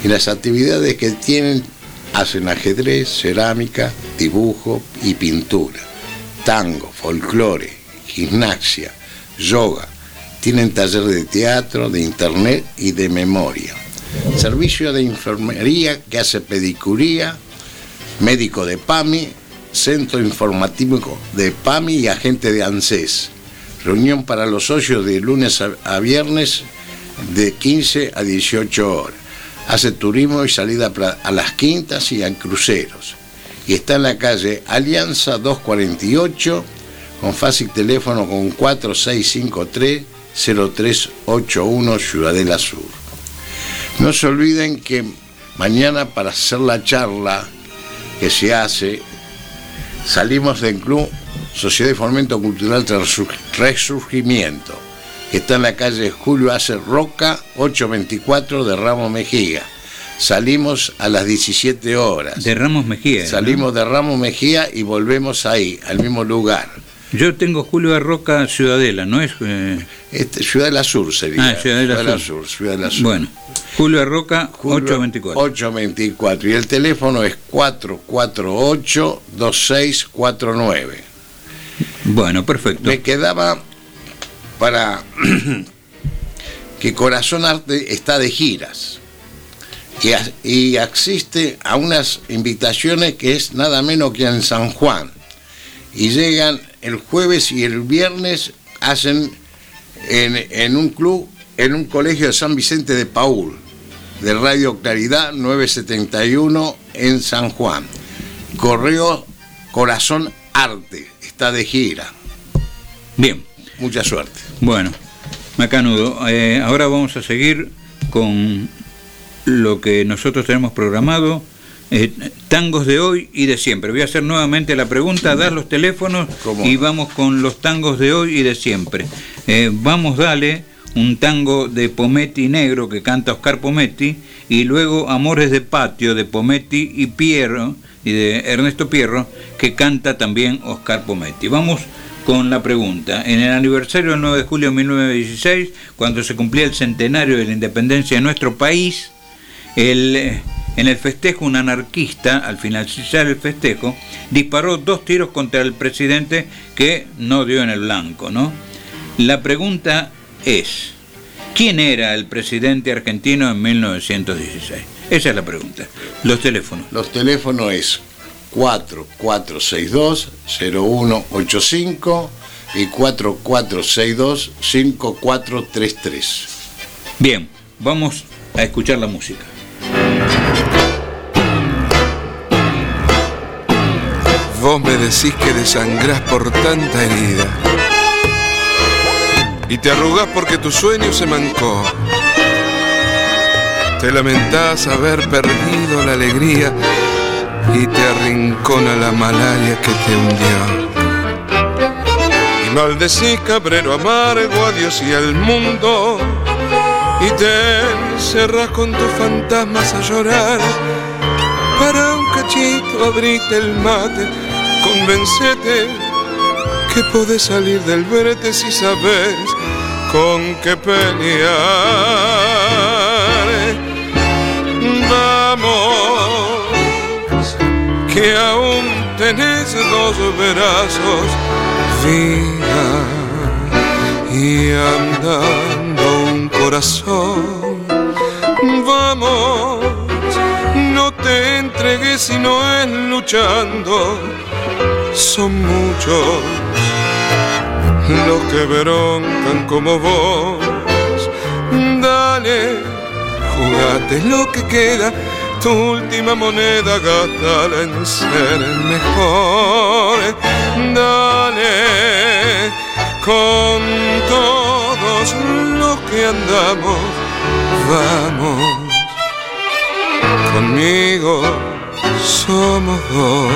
Y las actividades que tienen hacen ajedrez, cerámica, dibujo y pintura, tango, folclore, gimnasia, yoga. Tienen taller de teatro, de internet y de memoria. Servicio de enfermería que hace pedicuría, médico de PAMI, centro informativo de PAMI y agente de ANSES. Reunión para los socios de lunes a, viernes de 15 a 18 horas. Hace turismo y salida a las quintas y a cruceros. Y está en la calle Alianza 248 con fácil teléfono con 4653 0381 Ciudadela Sur. No se olviden que mañana para hacer la charla que se hace, salimos del club Sociedad de Fomento Cultural Resur- Resurgimiento, que está en la calle Julio Ace Roca, 824 de Ramos Mejía. Salimos a las 17 horas. De Ramos Mejía. ¿no? Salimos de Ramos Mejía y volvemos ahí, al mismo lugar. Yo tengo Julio Arroca Ciudadela, ¿no es? eh, Este, Ciudad de la Sur sería. Ah, Ciudad de la Sur. Sur. Ciudad de la Sur. Bueno, Julio Julio 824. 824. Y el teléfono es 448-2649. Bueno, perfecto. Me quedaba para <clears throat> que Corazón Arte está de giras y, as- y asiste a unas invitaciones que es nada menos que en San Juan. Y llegan el jueves y el viernes, hacen en, en un club, en un colegio de San Vicente de Paul, de Radio Claridad 971 en San Juan. Correo Corazón Arte está de gira. Bien, Mucha suerte. bueno, Macanudo, eh, ahora vamos a seguir con lo que nosotros tenemos programado, eh, tangos de hoy y de siempre. Voy a hacer nuevamente la pregunta, dar los teléfonos ¿Cómo? y vamos con los tangos de hoy y de siempre. Eh, vamos, dale, un tango de Pometti Negro que canta Oscar Pometti y luego Amores de Patio de Pometti y Pierro y de Ernesto Pierro que canta también Oscar Pometti. Vamos con la pregunta. En el aniversario del 9 de julio de 1916, cuando se cumplía el centenario de la independencia de nuestro país, eh, en el festejo un anarquista, al finalizar el festejo, disparó dos tiros contra el presidente que no dio en el blanco, ¿no? La pregunta es, ¿quién era el presidente argentino en 1916? Esa es la pregunta. Los teléfonos. Los teléfonos es 4462-0185 y 4462-5433. Bien, vamos a escuchar la música. Vos me decís que desangrás por tanta herida y te arrugás porque tu sueño se mancó. Te lamentás haber perdido la alegría y te arrincona la malaria que te hundió. Y maldecís cabrero amargo a Dios y al mundo y te encerrás con tus fantasmas a llorar. Para un cachito abrite el mate, convencete que podés salir del brete si sabes con qué pelear. Que aún tenés dos brazos, vida y andando un corazón. Vamos, no te entregues si no es luchando. Son muchos los que broncan como vos. Dale, jugate lo que queda. Tu última moneda, gastala en ser el mejor. Dale, con todos los que andamos, vamos. Conmigo somos dos.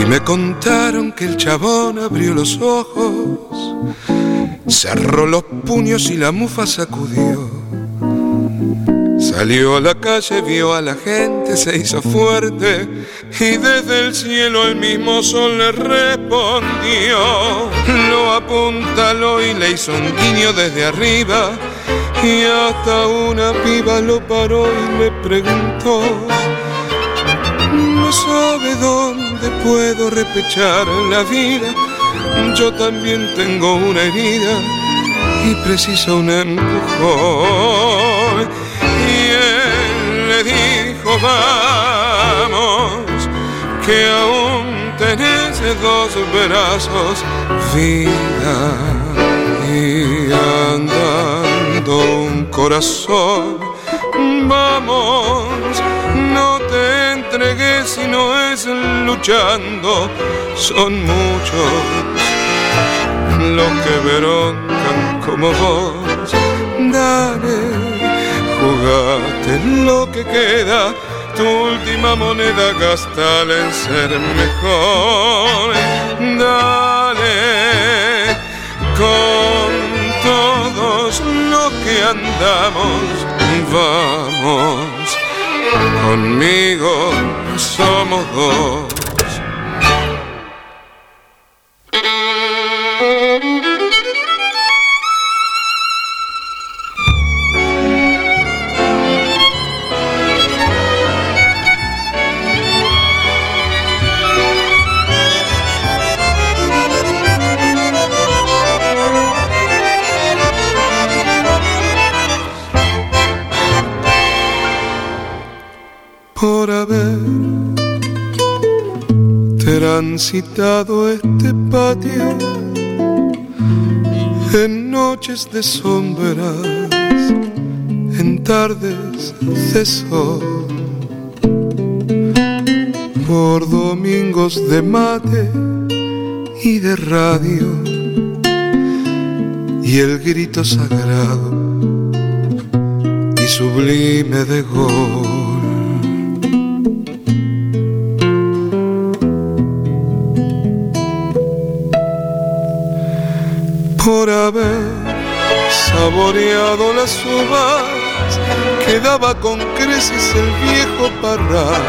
Y me contaron que el chabón abrió los ojos, cerró los puños y la mufa sacudió. Salió a la calle, vio a la gente, se hizo fuerte y desde el cielo el mismo sol le respondió. Lo apuntaló y le hizo un guiño desde arriba y hasta una piba lo paró y le preguntó. No sabe dónde puedo repechar la vida, yo también tengo una herida y preciso un empujón. Y él le dijo, vamos, que aún tenés dos brazos, vida, y andando un corazón. Vamos, no te entregues si no es luchando, son muchos los que broncan como vos. Dale, jugate lo que queda, tu última moneda gastala en ser mejor. Dale, con todos los que andamos, vamos. Conmigo somos dos. Transitado este patio en noches de sombras, en tardes de sol, por domingos de mate y de radio, y el grito sagrado y sublime de gol. Por haber saboreado las uvas que daba con creces el viejo parral,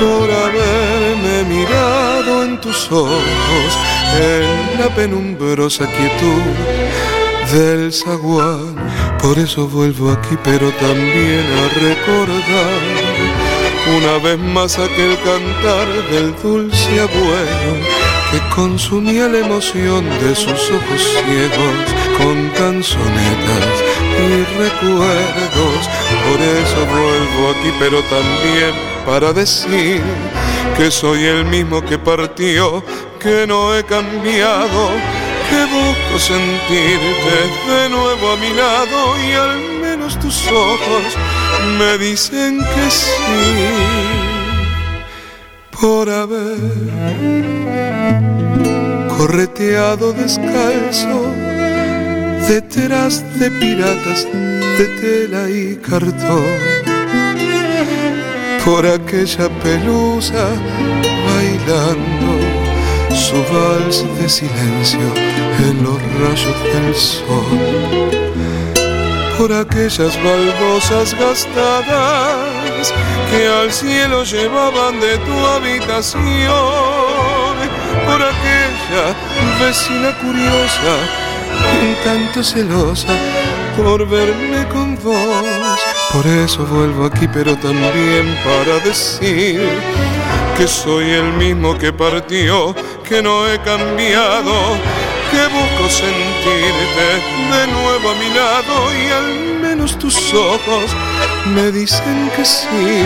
por haberme mirado en tus ojos en la penumbrosa quietud del zaguán. Por eso vuelvo aquí, pero también a recordar una vez más aquel cantar del dulce abuelo que consumía la emoción de sus ojos ciegos con canzonetas y recuerdos. Por eso vuelvo aquí, pero también para decir que soy el mismo que partió, que no he cambiado, que busco sentirte de nuevo a mi lado y al tus ojos me dicen que sí por haber correteado descalzo detrás de piratas de tela y cartón, por aquella pelusa bailando su vals de silencio en los rayos del sol, aquellas baldosas gastadas que al cielo llevaban de tu habitación, por aquella vecina curiosa, un tanto celosa por verme con vos. Por eso vuelvo aquí, pero también para decir que soy el mismo que partió, que no he cambiado, que busco sentirte de nuevo a mi lado y al menos tus ojos me dicen que sí,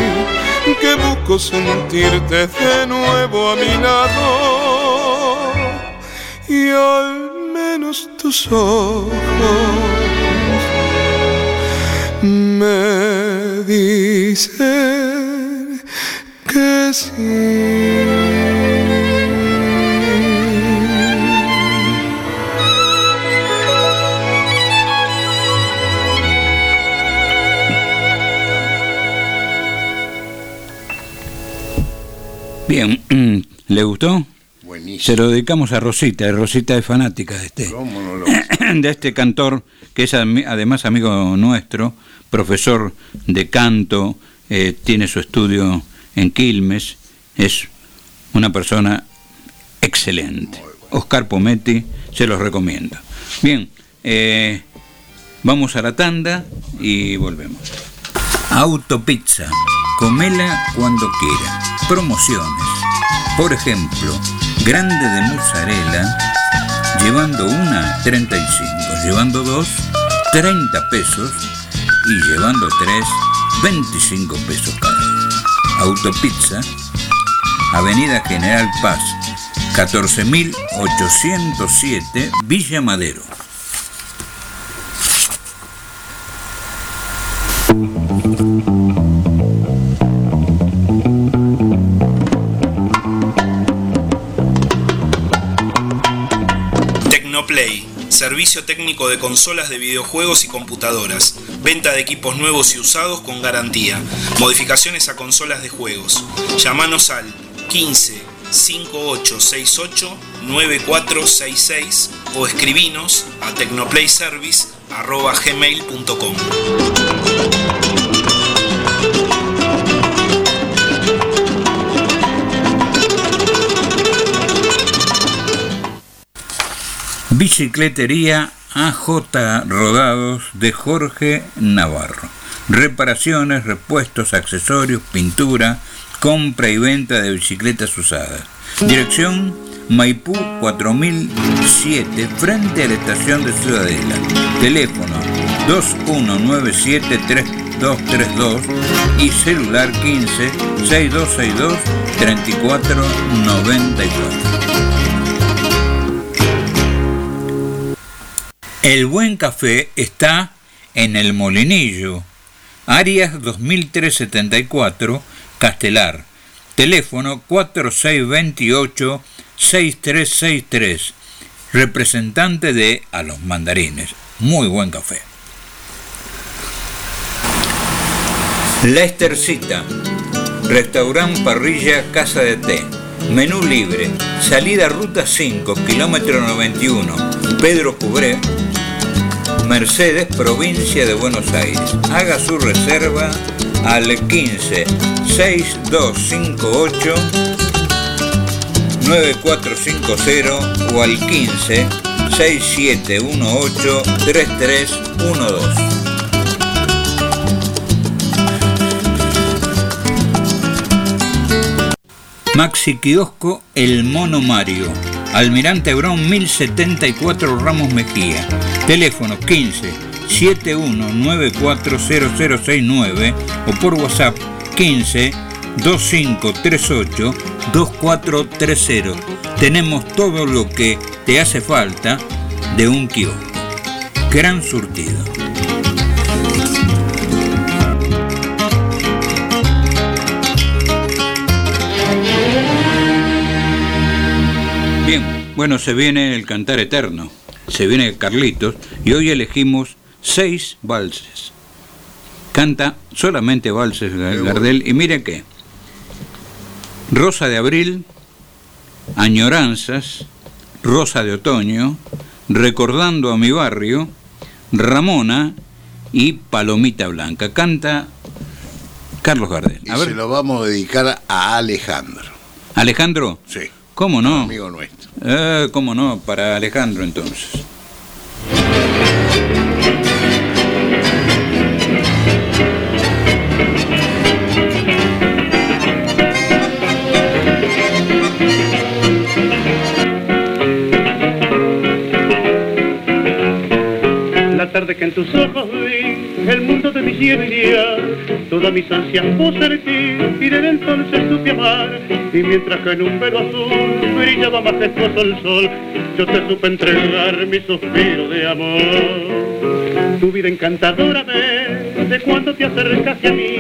que busco sentirte de nuevo a mi lado y al menos tus ojos me dicen que sí. ¿Le gustó? Buenísimo. Se lo dedicamos a Rosita, Rosita es fanática de este, ¿Cómo no lo <clears throat> de este cantor, que es además amigo nuestro, profesor de canto, eh, tiene su estudio en Quilmes, es una persona excelente. Oscar Pometti, se los recomiendo. Bien, eh, vamos a la tanda y volvemos. Autopizza, comela cuando quiera. Promociones. Por ejemplo, grande de mozzarella, llevando una 35, llevando dos 30 pesos y llevando tres 25 pesos cada. Autopizza, Avenida General Paz, 14807, Villa Madero. Tecnoplay, servicio técnico de consolas de videojuegos y computadoras, venta de equipos nuevos y usados con garantía, modificaciones a consolas de juegos. Llámanos al 15 5868 9466 o escribinos a tecnoplayservice@gmail.com. Bicicletería AJ Rodados de Jorge Navarro. Reparaciones, repuestos, accesorios, pintura, compra y venta de bicicletas usadas. Dirección Maipú 4007 frente a la estación de Ciudadela. Teléfono 2197-3232 y celular 15 6262 3494. El buen café está en el Molinillo, Arias 2374, Castelar. Teléfono 4628-6363. Representante de A los Mandarines. Muy buen café. La Estercita. Restaurant Parrilla Casa de Té. Menú libre. Salida Ruta 5, kilómetro 91. Pedro Cubré. Mercedes, provincia de Buenos Aires. Haga su reserva al 15 6258 9450 o al 15 6718 3312. Maxi Kiosco El Mono Mario. Almirante Brown 1074 Ramos Mejía. Teléfono 15 71940069 o por WhatsApp 15 2538 2430. Tenemos todo lo que te hace falta de un kiosco. Gran surtido. Bueno, se viene el cantar eterno, se viene Carlitos y hoy elegimos seis valses. Canta solamente valses Ga- Gardel y mire que Rosa de Abril, Añoranzas, Rosa de Otoño, Recordando a mi barrio, Ramona y Palomita Blanca. Canta Carlos Gardel. Y se lo vamos a dedicar a Alejandro. Alejandro, Sí, ¿cómo no? amigo nuestro. Eh, cómo no, para Alejandro entonces. La tarde que en tus ojos vi el mundo de mi ciencia, todas mis ansias por ti, y desde entonces supe amar, y mientras que en un velo azul brillaba majestuoso el sol, yo te supe entregar mi suspiro de amor. Tu vida encantadora de cuando te acercaste a mí,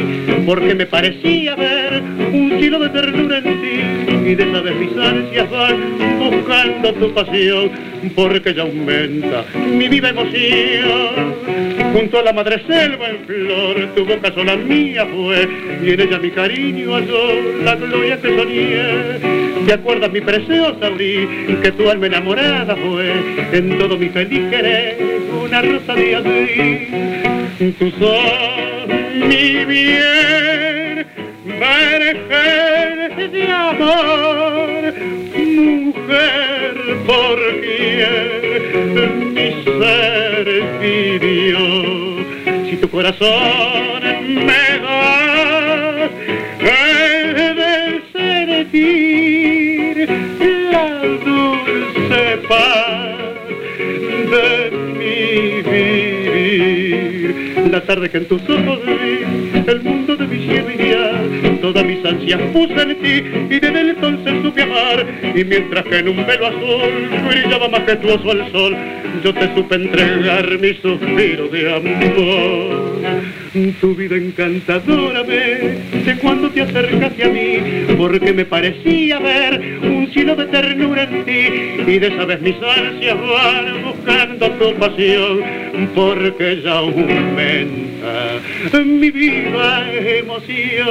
porque me parecía ver un cielo de ternura en ti, y de esa vez mis ansias van buscando tu pasión, porque ya aumenta mi viva emoción. Junto a la madre selva en flor, tu boca sola mía fue, y en ella mi cariño halló la gloria que soñé. ¿Te acuerdas mi preciosa Abril? Que tu alma enamorada fue en todo mi feliz querer una rosa de abril. Tu son mi bien, virgen de amor, mujer por quien mi ser vivió. Si tu corazón me da el sentir la dulce paz de mi vivir. La tarde que en tus ojos vi ansias puse en ti y desde entonces supe amar. Y mientras que en un velo azul brillaba majestuoso el sol, yo te supe entregar mi suspiro de amor. Tu vida encantadora ve de cuando te acercaste a mí, porque me parecía ver un cielo de ternura en ti y de esa vez mis ansias van buscando tu pasión, porque ya aumenta mi viva emoción.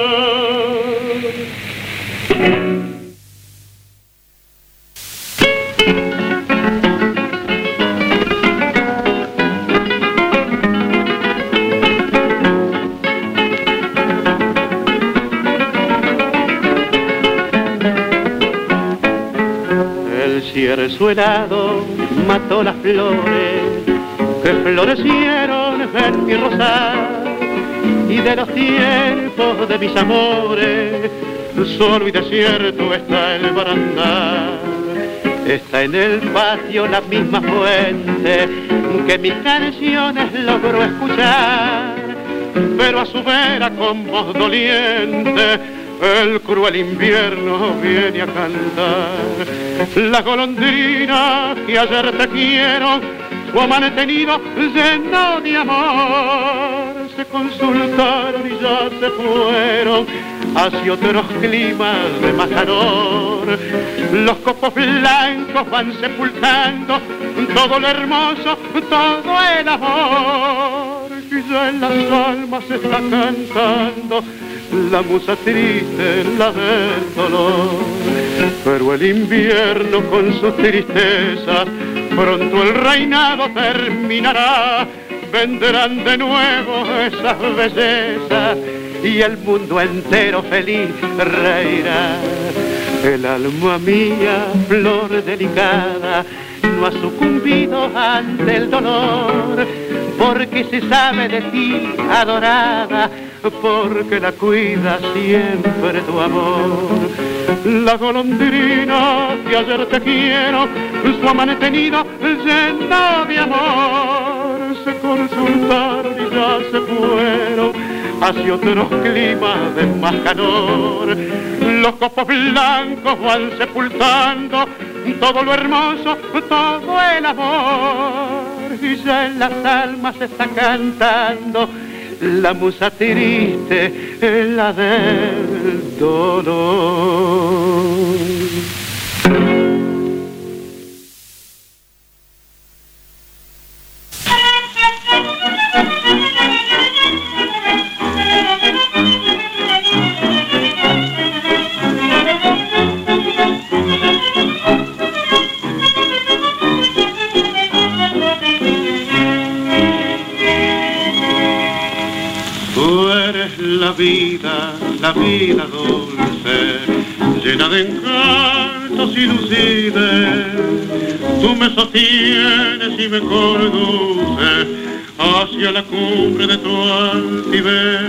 Cierzo helado mató las flores que florecieron en mi rosal y de los tiempos de mis amores solo y desierto está el barandal. Está en el patio la misma fuente que mis canciones logró escuchar. Pero a su vera con voz doliente el cruel invierno viene a cantar. La golondrina que ayer te quiero, su amanecido lleno de amor. Se consultaron y ya se fueron hacia otros climas de más calor. Los copos blancos van sepultando todo lo hermoso, todo el amor. Y ya en las almas está cantando la musa triste, la del dolor. Pero el invierno con su tristeza, pronto el reinado terminará. Vendrán de nuevo esas bellezas y el mundo entero feliz reirá. El alma mía, flor delicada, no ha sucumbido ante el dolor, porque se sabe de ti, adorada, porque la cuida siempre tu amor. La golondrina que ayer te quiero, su amanecido lleno de amor, se consultaron y ya se fueron hacia otros climas de más calor. Los copos blancos van sepultando todo lo hermoso, todo el amor. Y ya en las almas está cantando la musa triste, la del dolor. La vida, la vida dulce, llena de encantos y lucides. Tú me sostienes y me conduces hacia la cumbre de tu altivez.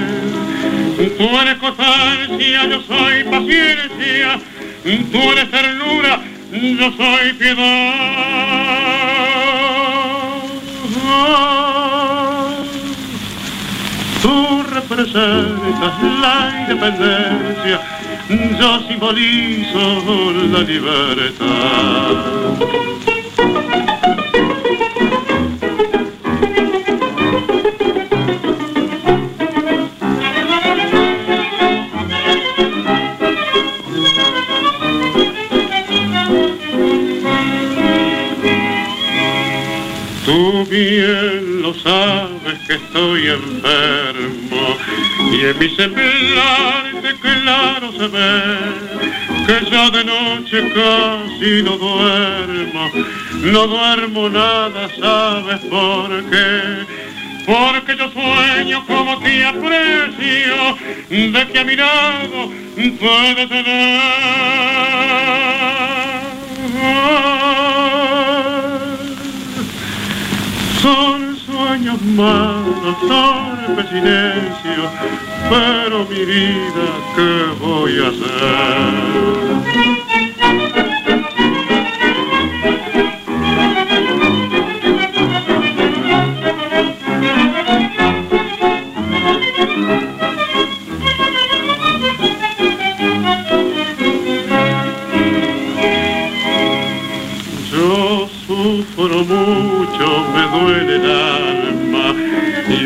Tú eres constancia, yo soy paciencia. Tú eres ternura, yo soy piedad. Tú representas la independencia, yo simbolizo la libertad. Tú bien lo sabes que estoy enfermo y en mi semblante claro se ve que ya de noche casi no duermo, no duermo nada, ¿sabes por qué? Porque yo sueño como te aprecio, de que a mi lado puedes tener. Son sueños malos, torpe silencio, pero mi vida, ¿qué voy a hacer? Yo sufro mucho, me duele el alma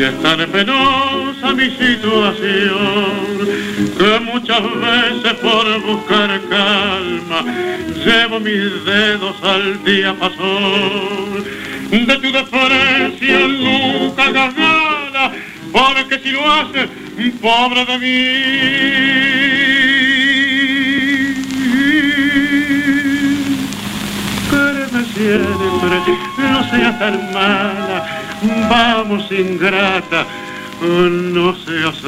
es tan penosa mi situación que muchas veces por buscar calma llevo mis dedos al diapasón. De tu desprecio nunca hagas nada porque si lo haces pobre de mí. Quéreme siempre, no seas tan mala, vamos ingrata, no seas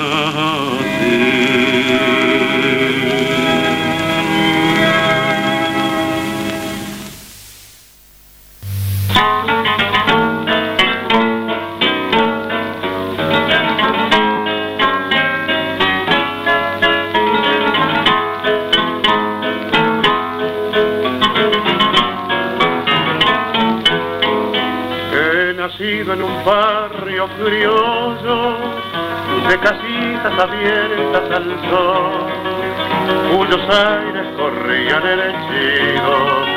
He en un barrio criollo de casitas abiertas al sol, cuyos aires corrían henchidos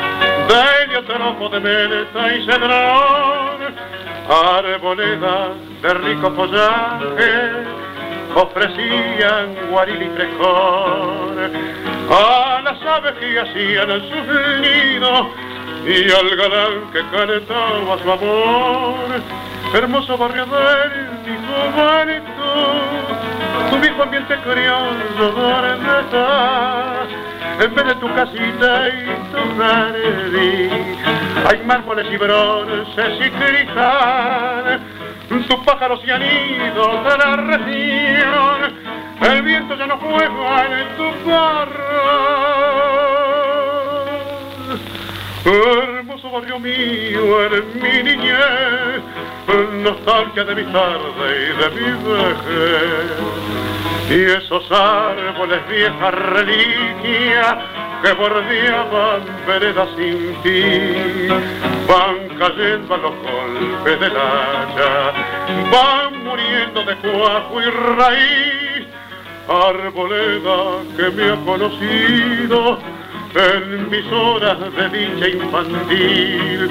de heliotropo de menta y cedrón, arboledas de rico follaje ofrecían guaril y frescor. A las aves que hacían sus nidos y al galán que cantaba su amor. Hermoso barrio del juventud, tu viejo ambiente criollo está, en vez de tu casita y tu jardín, hay mármoles y bronces y cristal, tus pájaros y anidos de la región, el viento ya no juega en tu barro. Hermoso barrio mío, eres mi niñez, nostalgia de mi tarde y de mi vejez. Y esos árboles viejas reliquias que bordeaban veredas sin fin, van cayendo a los golpes del hacha, van muriendo de cuajo y raíz, arboleda que me ha conocido en mis horas de dicha infantil.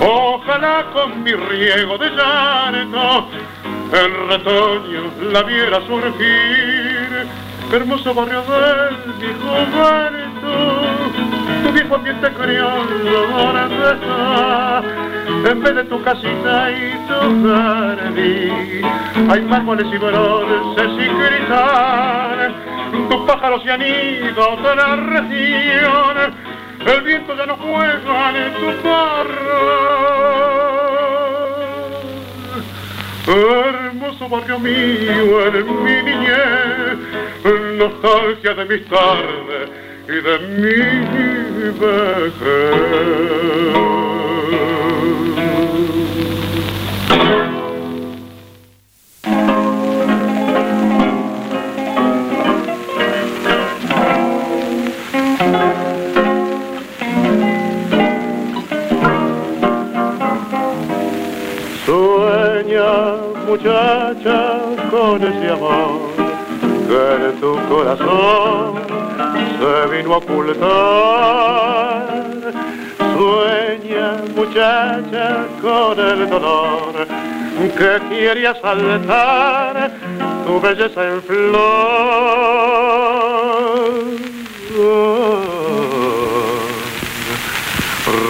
Ojalá con mi riego de llanto el retoño la viera surgir. Hermoso barrio de mi juventud, tu viejo ambiente donde está, en vez de tu casita y tu jardín, hay mármoles y bronces y cristal, tus pájaros y anidos de la región, el viento ya no juega en tu barro. Hermoso barrio mío, eres mi niñez, nostalgia de mis tardes y de mi vejez. Sueña, muchacha, con ese amor que en tu corazón se vino a ocultar. Sueña, muchacha, con el dolor que quiere asaltar tu belleza en flor.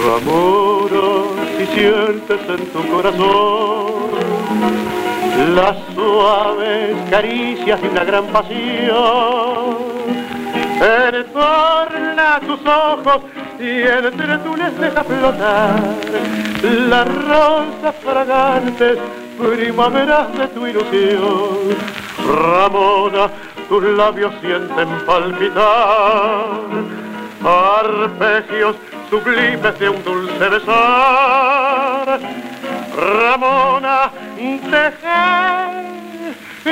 Ramuro, si sientes en tu corazón las suaves caricias de una gran pasión, entorna tus ojos y entre tú les deja flotar las rosas fragantes, primaveras de tu ilusión. Ramona, tus labios sienten palpitar arpegios sublimes de un dulce besar. Ramona, en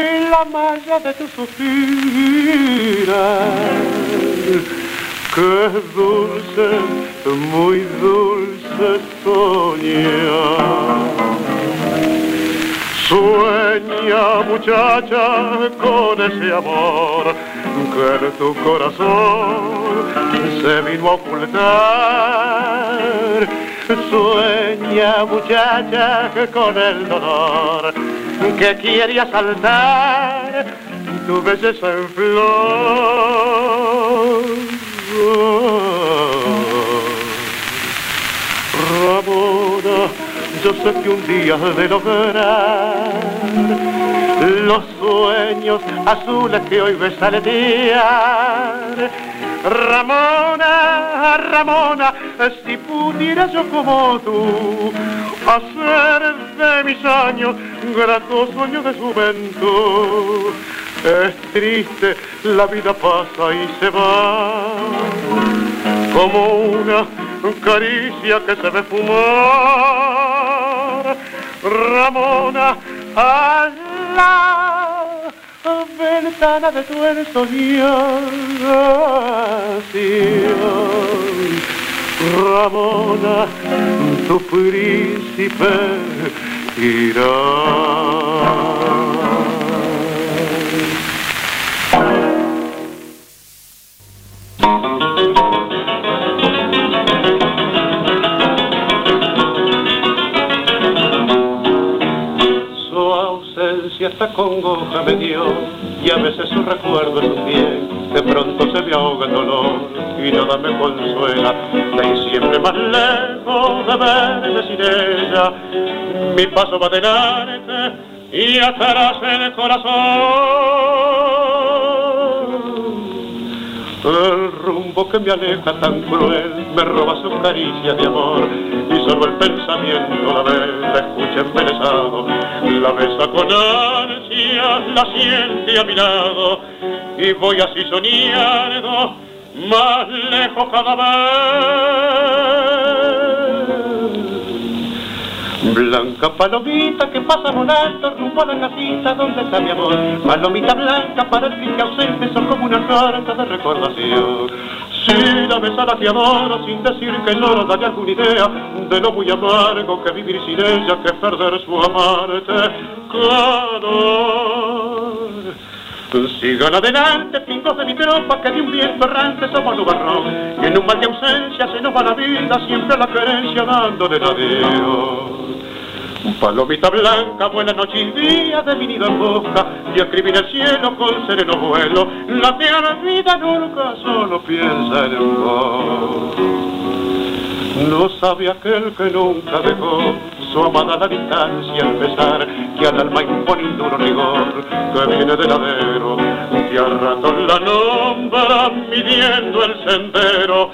la malla de tu suspira. Que dulce, muy dulce soñar. Sueña muchacha con ese amor que en tu corazón se vino a ocultar. Sueña muchacha con el dolor que quería saltar tu belleza en flor. Ramona, yo sé que un día de lograr los sueños azules que hoy ves aletear. Ramona, Ramona, si pudiera yo como tú hacer de mis años grato sueño de juventud. Es triste, la vida pasa y se va como una caricia que se ve fumar. Ramona, a la ventana de tu ensoñación. Ramona, tu príncipe irá. Su ausencia hasta congoja me dio y a veces su recuerdo es un bien, de pronto se me ahoga el dolor y nada me consuela, y siempre más lejos de verme sin ella, mi paso va delante y atrás el corazón. El rumbo que me aleja tan cruel me roba su caricia de amor y solo el pensamiento la ve, la escucha embelesado, la besa con ansia, la siente a mi lado y voy así soñando más lejos cada vez. Blanca palomita que pasa volando rumbo a la casita donde está mi amor. Palomita blanca para el triste ausente son como una carta de recordación. Si la besa la te adoro sin decir que no daría alguna idea de lo muy amargo que vivir sin ella, que perder su amarte calor. Sigan adelante, pingos de mi tropa, que de un viento errante somos nubarrón. Y en un mal de ausencia se nos va la vida, siempre la querencia dándole el adiós. Palomita blanca, buena noche y día de mi nido en busca y escribir el cielo con sereno vuelo. La tierra vida nunca solo piensa en vos. No sabe aquel que nunca dejó su amada la distancia al pesar que al alma impone un duro rigor que viene del ladero que a rato la nombra midiendo el sendero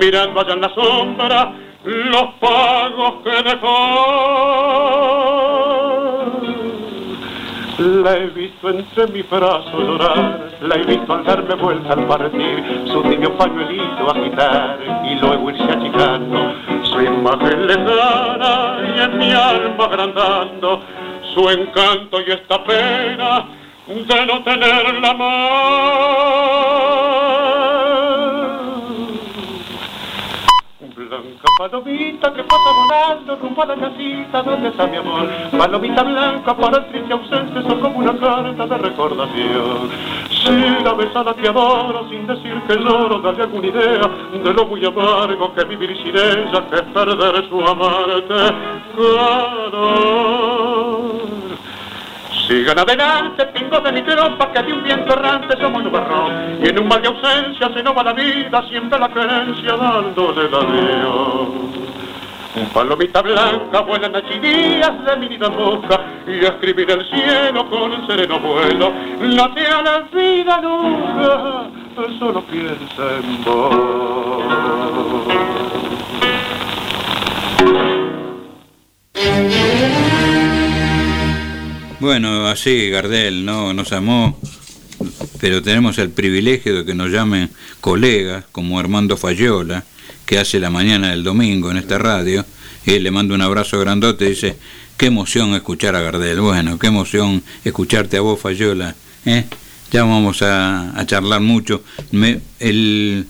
mirando allá en la sombra los pagos que dejó. La he visto entre mis brazos llorar, la he visto al darme vuelta al partir, su tibio pañuelito agitar y luego irse achicando, su imagen lejana y en mi alma agrandando, su encanto y esta pena de no tenerla más. Palomita que pasa volando rumbo a la casita donde está mi amor. Palomita blanca para el triste ausente son como una carta de recordación. Si la besada te adoro sin decir que lloro, dale alguna idea de lo muy amargo que vivir sin ella, que perder su amarte. Sigan adelante, pingos de mi tropa, que de un viento errante somos nubarrón. Y en un mal de ausencia se nos va la vida, siempre la creencia dándole la adiós. Palomita blanca, buenas noches y días de mi vida busca, y escribir el cielo con un sereno vuelo. No te a la vida nunca, solo piensa en vos. Bueno, así Gardel, ¿no? Nos amó, pero tenemos el privilegio de que nos llamen colegas como Armando Fayola, que hace la mañana del domingo en esta radio, y le manda un abrazo grandote dice, qué emoción escuchar a Gardel, bueno, qué emoción escucharte a vos Fayola, ¿eh? Ya vamos a, a charlar mucho. Me- el,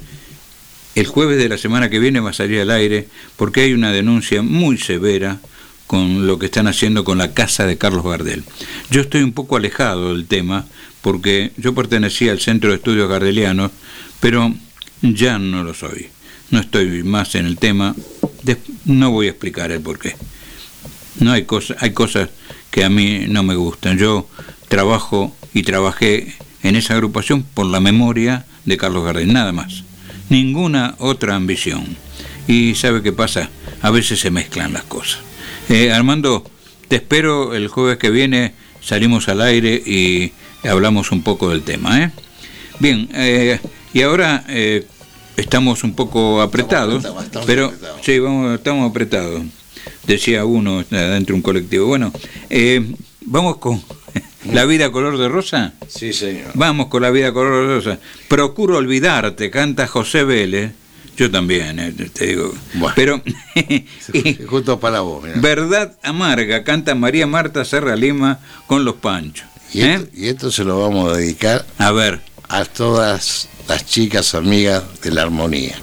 el jueves de la semana que viene va a salir al aire porque hay una denuncia muy severa con lo que están haciendo con la casa de Carlos Gardel. Yo estoy un poco alejado del tema porque yo pertenecía al Centro de Estudios Gardelianos, pero ya no lo soy. No estoy más en el tema. No voy a explicar el por qué. No hay cosas, hay cosas que a mí no me gustan. Yo trabajo y trabajé en esa agrupación por la memoria de Carlos Gardel, nada más. Ninguna otra ambición. Y sabe qué pasa, a veces se mezclan las cosas. Eh, Armando, te espero el jueves que viene, salimos al aire y hablamos un poco del tema. ¿eh? Bien, eh, y ahora eh, estamos un poco apretados, pero apretados. sí, vamos, estamos apretados, decía uno eh, dentro de un colectivo. Bueno, eh, vamos con <laughs> la vida color de rosa. Sí, señor. Vamos con la vida color de rosa. Procuro olvidarte, canta José Vélez. Yo también, eh, te digo. Bueno. Pero, <laughs> Justo para vos, mirá. Verdad Amarga, canta María Marta Serra Lima con los Panchos. Y, ¿Eh? esto, y esto se lo vamos a dedicar A ver. a todas las chicas amigas de la armonía.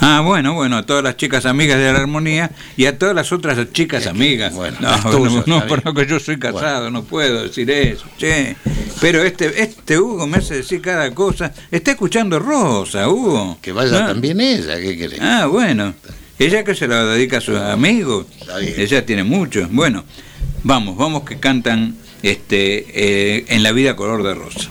Ah, bueno, bueno, a todas las chicas amigas de la armonía y a todas las otras chicas amigas. bueno, no, no, tuyas, no, bien. porque yo soy casado, no puedo decir eso. che. Pero este, este Hugo me hace decir cada cosa. Está escuchando Rosa, Hugo. Que vaya Ah. también ella, ¿qué querés? Ah, bueno. Ella que se la dedica a sus amigos. Ella tiene muchos. Bueno, vamos, vamos que cantan este eh, en la vida color de rosa.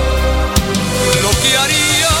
lo que haría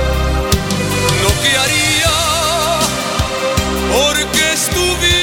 Que haría porque estuvieras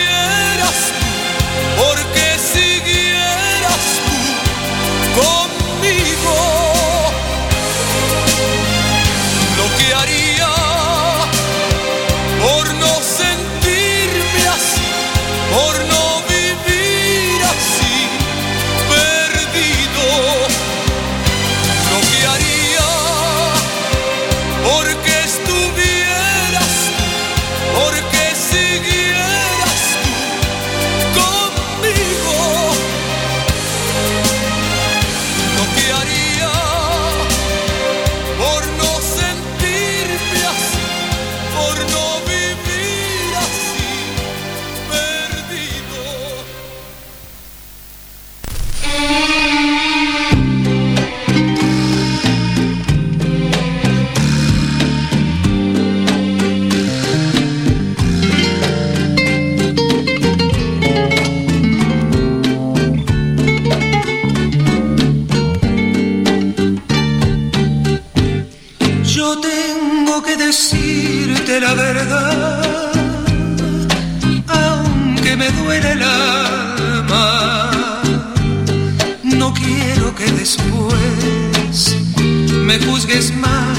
me juzgues mal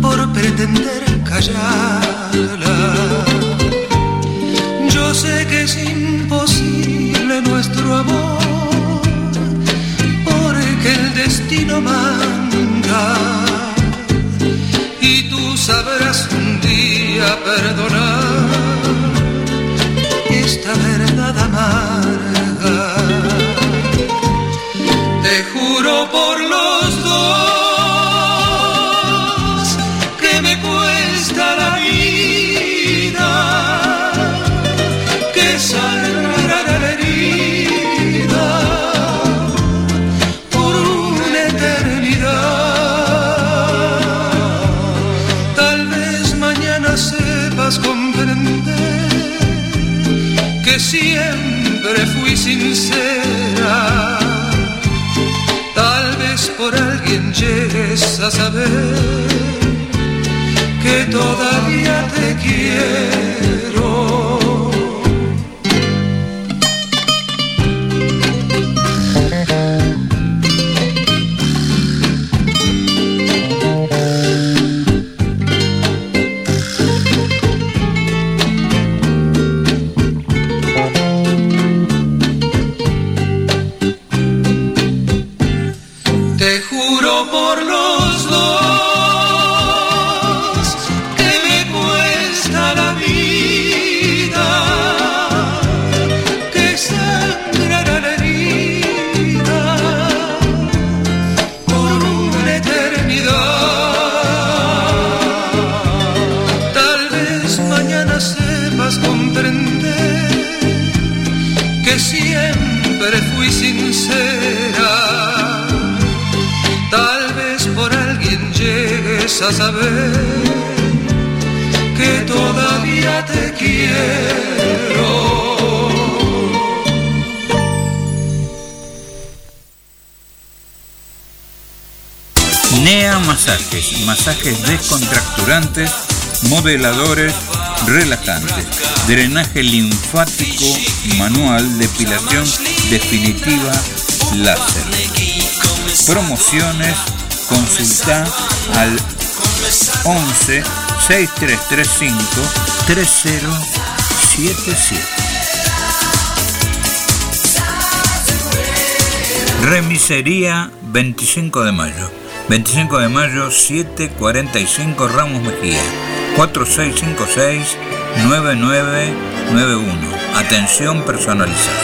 por pretender callarla. Yo sé que es imposible nuestro amor, porque el destino manda y tú sabrás un día perdonar esta verdad amarga. Te juro por llegues a saber que todavía te quiero. A saber que todavía te quiero. NEA Masajes, masajes descontracturantes, modeladores, relajantes, drenaje linfático manual, depilación definitiva, láser. Promociones, consulta al 11 6335 3077. Remisería 25 de mayo. 25 de mayo 745 Ramos Mejía. 4656-9991. Atención personalizada.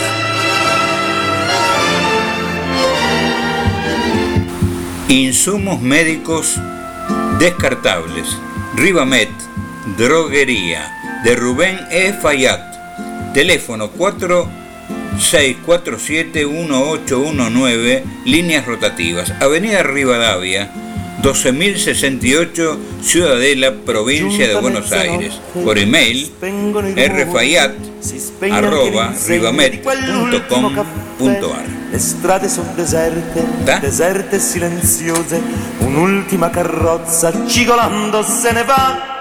Insumos médicos descartables. Rivamet, droguería, de Rubén E. Fayat. Teléfono 4647-1819, líneas rotativas. Avenida Rivadavia, 12.068 Ciudadela, provincia de Buenos Aires. Por email rfayat rivamet.com.ar Le strade sono deserte, deserte e silenziose, un'ultima carrozza cigolando se ne va.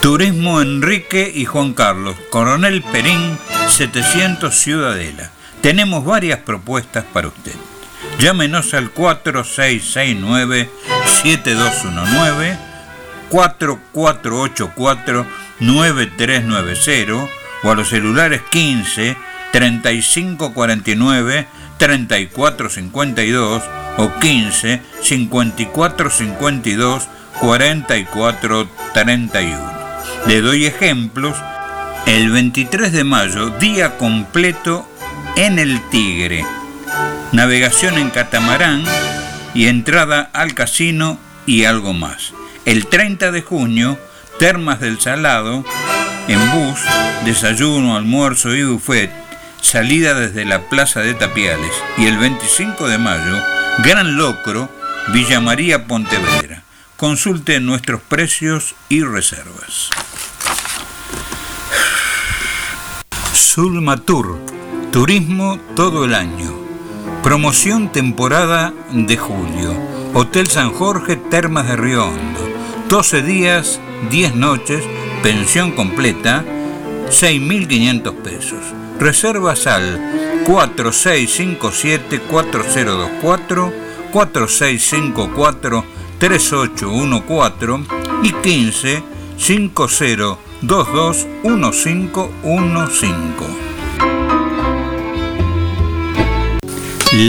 Turismo Enrique y Juan Carlos, Coronel Perín, 700 Ciudadela. Tenemos varias propuestas para usted. Llámenos al 4669-7219, 4484-9390 o a los celulares 15 3549 3452 o 15 5452 4431. Le doy ejemplos. El 23 de mayo, día completo en el Tigre. Navegación en catamarán y entrada al casino y algo más. El 30 de junio, Termas del Salado, en bus, desayuno, almuerzo y buffet, salida desde la Plaza de Tapiales. Y el 25 de mayo, Gran Locro, Villa María Pontevedra. Consulte nuestros precios y reservas. Sulmatur, turismo todo el año. Promoción temporada de julio. Hotel San Jorge, Termas de Río Hondo. 12 días, 10 noches, pensión completa, 6.500 pesos. Reservas al 4657-4024, 4654-3814 y 15 50221515.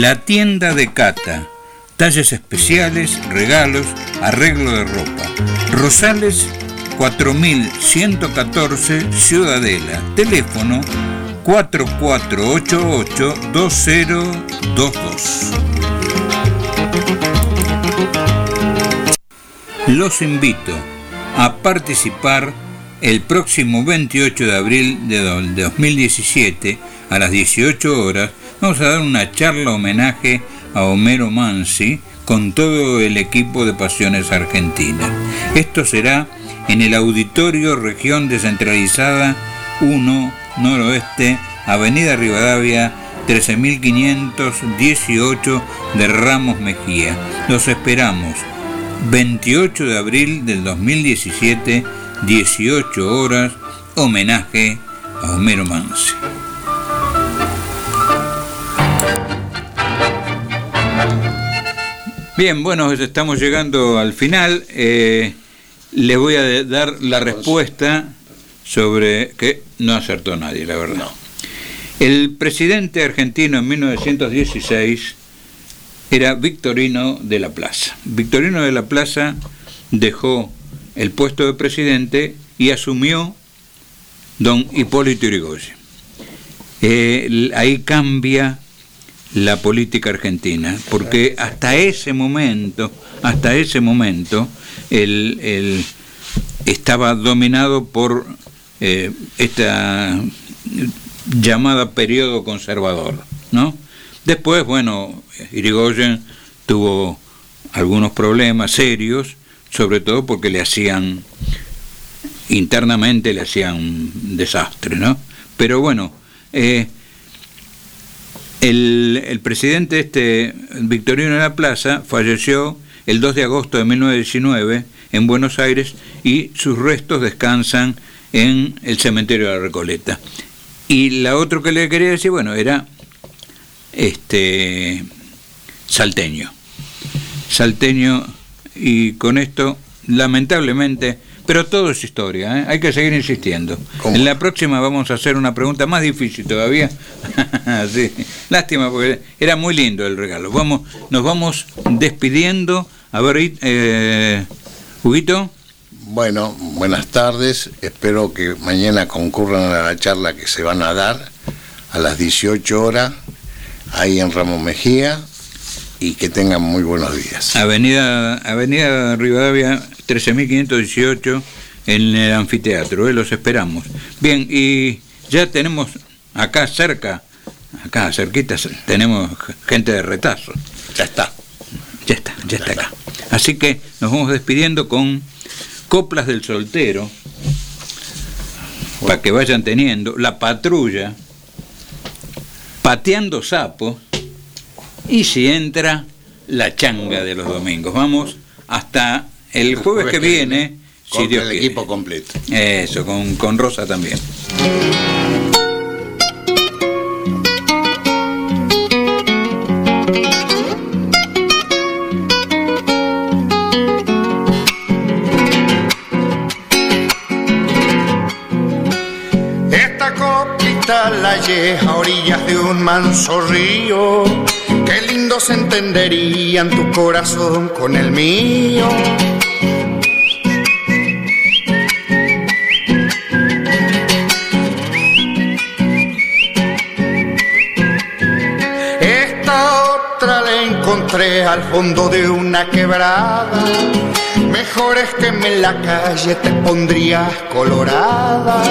La tienda de Cata. Talles especiales, regalos, arreglo de ropa. Rosales 4114 Ciudadela. Teléfono 4488-2022. Los invito a participar el próximo 28 de abril de 2017 a las 18 horas. Vamos a dar una charla homenaje a Homero Mansi con todo el equipo de Pasiones Argentinas. Esto será en el Auditorio Región Descentralizada 1 Noroeste, Avenida Rivadavia 13518 de Ramos Mejía. Los esperamos 28 de abril del 2017, 18 horas, homenaje a Homero Mansi. Bien, bueno, estamos llegando al final. Eh, les voy a dar la respuesta sobre que no acertó nadie, la verdad. El presidente argentino en 1916 era Victorino de la Plaza. Victorino de la Plaza dejó el puesto de presidente y asumió don Hipólito Yrigoyen. Eh, ahí cambia la política argentina, porque hasta ese momento, hasta ese momento, el, estaba dominado por eh, esta llamada periodo conservador, ¿no? Después, bueno, Irigoyen tuvo algunos problemas serios, sobre todo porque le hacían, internamente le hacían desastre, ¿no? Pero bueno, eh, el, el, presidente este, Victorino de la Plaza, falleció el 2 de agosto de 1919 en Buenos Aires y sus restos descansan en el cementerio de la Recoleta. Y la otra que le quería decir, bueno, era este salteño. Salteño y con esto lamentablemente Pero todo es historia, ¿eh? hay que seguir insistiendo. En la próxima vamos a hacer una pregunta más difícil todavía. <laughs> sí. Lástima, porque era muy lindo el regalo. Vamos, nos vamos despidiendo. A ver, eh, Huguito. Bueno, buenas tardes. Espero que mañana concurran a la charla que se van a dar a las 18 horas ahí en Ramos Mejía y que tengan muy buenos días. Avenida, Avenida Rivadavia 13.518 en el anfiteatro, ¿eh? los esperamos. Bien, y ya tenemos acá cerca, acá cerquita, tenemos gente de retazo. Ya está. Ya está, ya está acá. Así que nos vamos despidiendo con Coplas del Soltero, para que vayan teniendo, La Patrulla, Pateando Sapos, y si entra, La Changa de los domingos. Vamos hasta el jueves, que, viene, con el equipo completo. Eso, con, con Rosa también. A orillas de un manso río. Qué lindo se entenderían tu corazón con el mío. Esta otra la encontré al fondo de una quebrada. Mejor es que en la calle te pondrías colorada.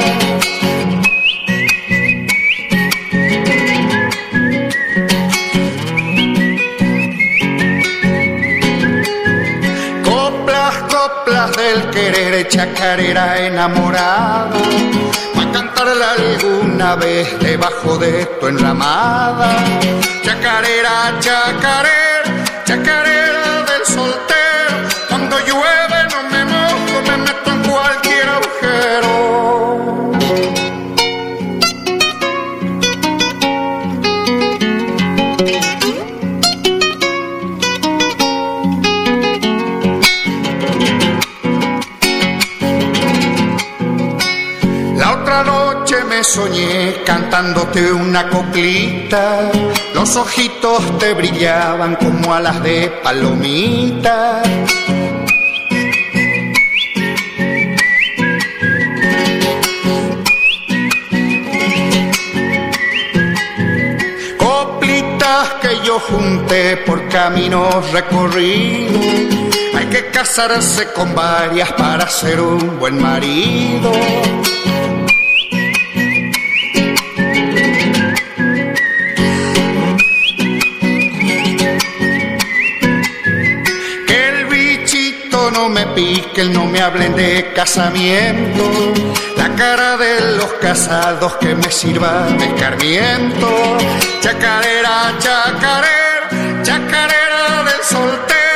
Querer, chacarera enamorada. Pa' cantarla alguna vez debajo de tu enramada. Chacarera, chacarera, chacarera del soltero. Cuando llueve soñé cantándote una coplita. Los ojitos te brillaban como alas de palomita. Coplitas que yo junté por caminos recorridos. Hay que casarse con varias para ser un buen marido. Pique, no me hablen de casamiento. La cara de los casados que me sirva de escarmiento. Chacarera, chacarera, chacarera del soltero.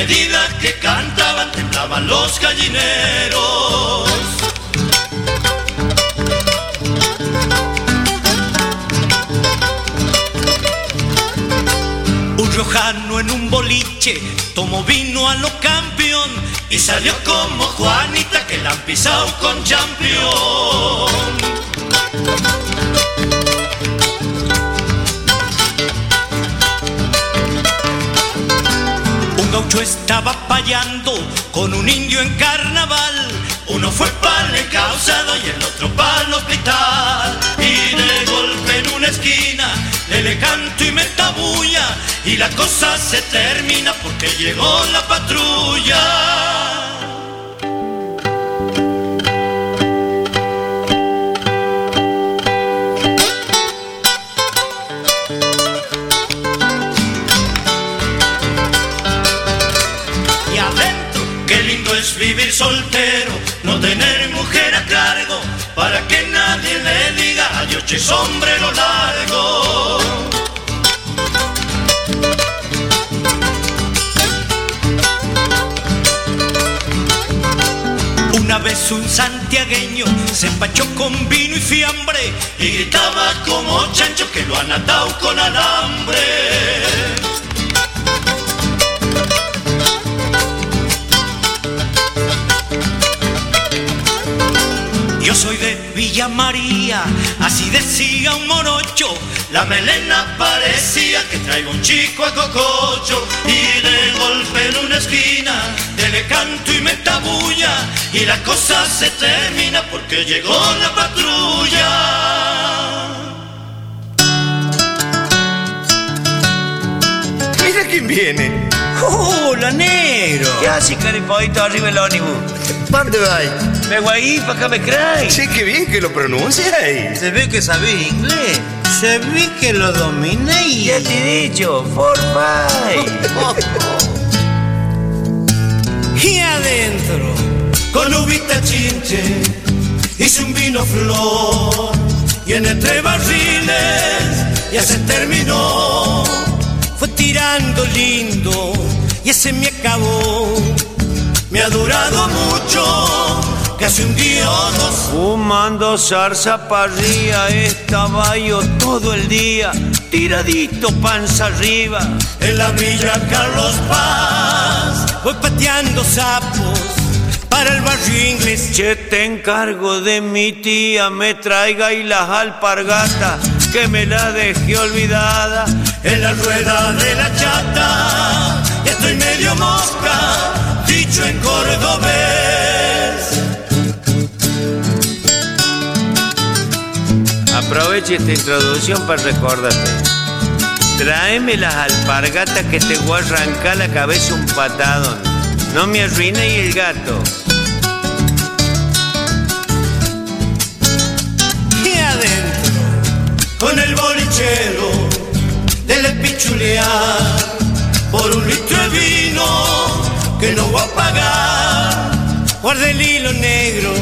Medida que cantaban temblaban los gallineros. Un riojano en un boliche tomó vino a lo campeón y salió como Juanita que la han pisado con champión. Gaucho estaba payando con un indio en carnaval. Uno fue para el causado y el otro para el hospital. Y de golpe en una esquina le le canto y me tabulla. Y la cosa se termina porque llegó la patrulla. parche sombrero largo. Una vez un santiagueño se empachó con vino y fiambre y gritaba como chancho que lo han atado con alambre. Yo soy de Villa María, así decía un morocho. La melena parecía que traigo un chico a cococho. Y de golpe en una esquina, le canto y me tabulla. Y la cosa se termina porque llegó la patrulla. Mira quién viene. ¡Hola, negro! ¿Qué haces, caripodito, arriba el ónibus? ¿Dónde vas? Vengo ahí para acá me crees. Sí, qué bien que lo pronuncias. Se ve que sabés inglés. Se ve que lo dominé. Ya te he dicho, for <laughs> y adentro, con uvita chinche, hice un vino flor. Y en entre barriles ya se terminó. Fue tirando lindo y ese me acabó. Me ha durado mucho, casi un día o dos. Fumando zarza parrilla, estaba yo todo el día, tiradito panza arriba. En la villa Carlos Paz, voy pateando sapos para el barrio inglés. Che, te encargo de mi tía, me traiga y las alpargatas, que me la dejé olvidada. En la rueda de la chata, ya estoy medio mosca, dicho en cordobés. Aproveche esta introducción para recordarte. Tráeme las alpargatas que te voy a arrancar la cabeza un patadón. No me arruine y el gato. Y adentro, con el bolichero, dele pichulear por un litro de vino que no voy a pagar. Guarda el hilo negro,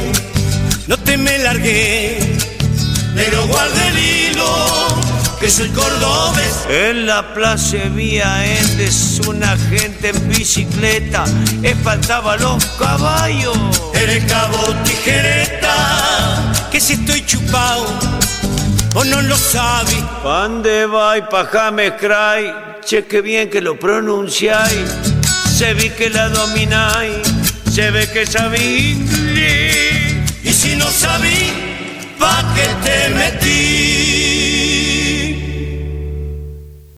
no te me largué. Negro, guarda el hilo, que soy cordobés. En la plaza vía Endes una gente en bicicleta espantaba los caballos. Eres cabo tijereta, que si estoy chupado o no lo sabe. ¿Dónde va y pa' James Cry? Che, qué bien que lo pronunciáis. Se vi que la domináis, se ve que inglés. Y si no sabí, ¿pa' qué te metí?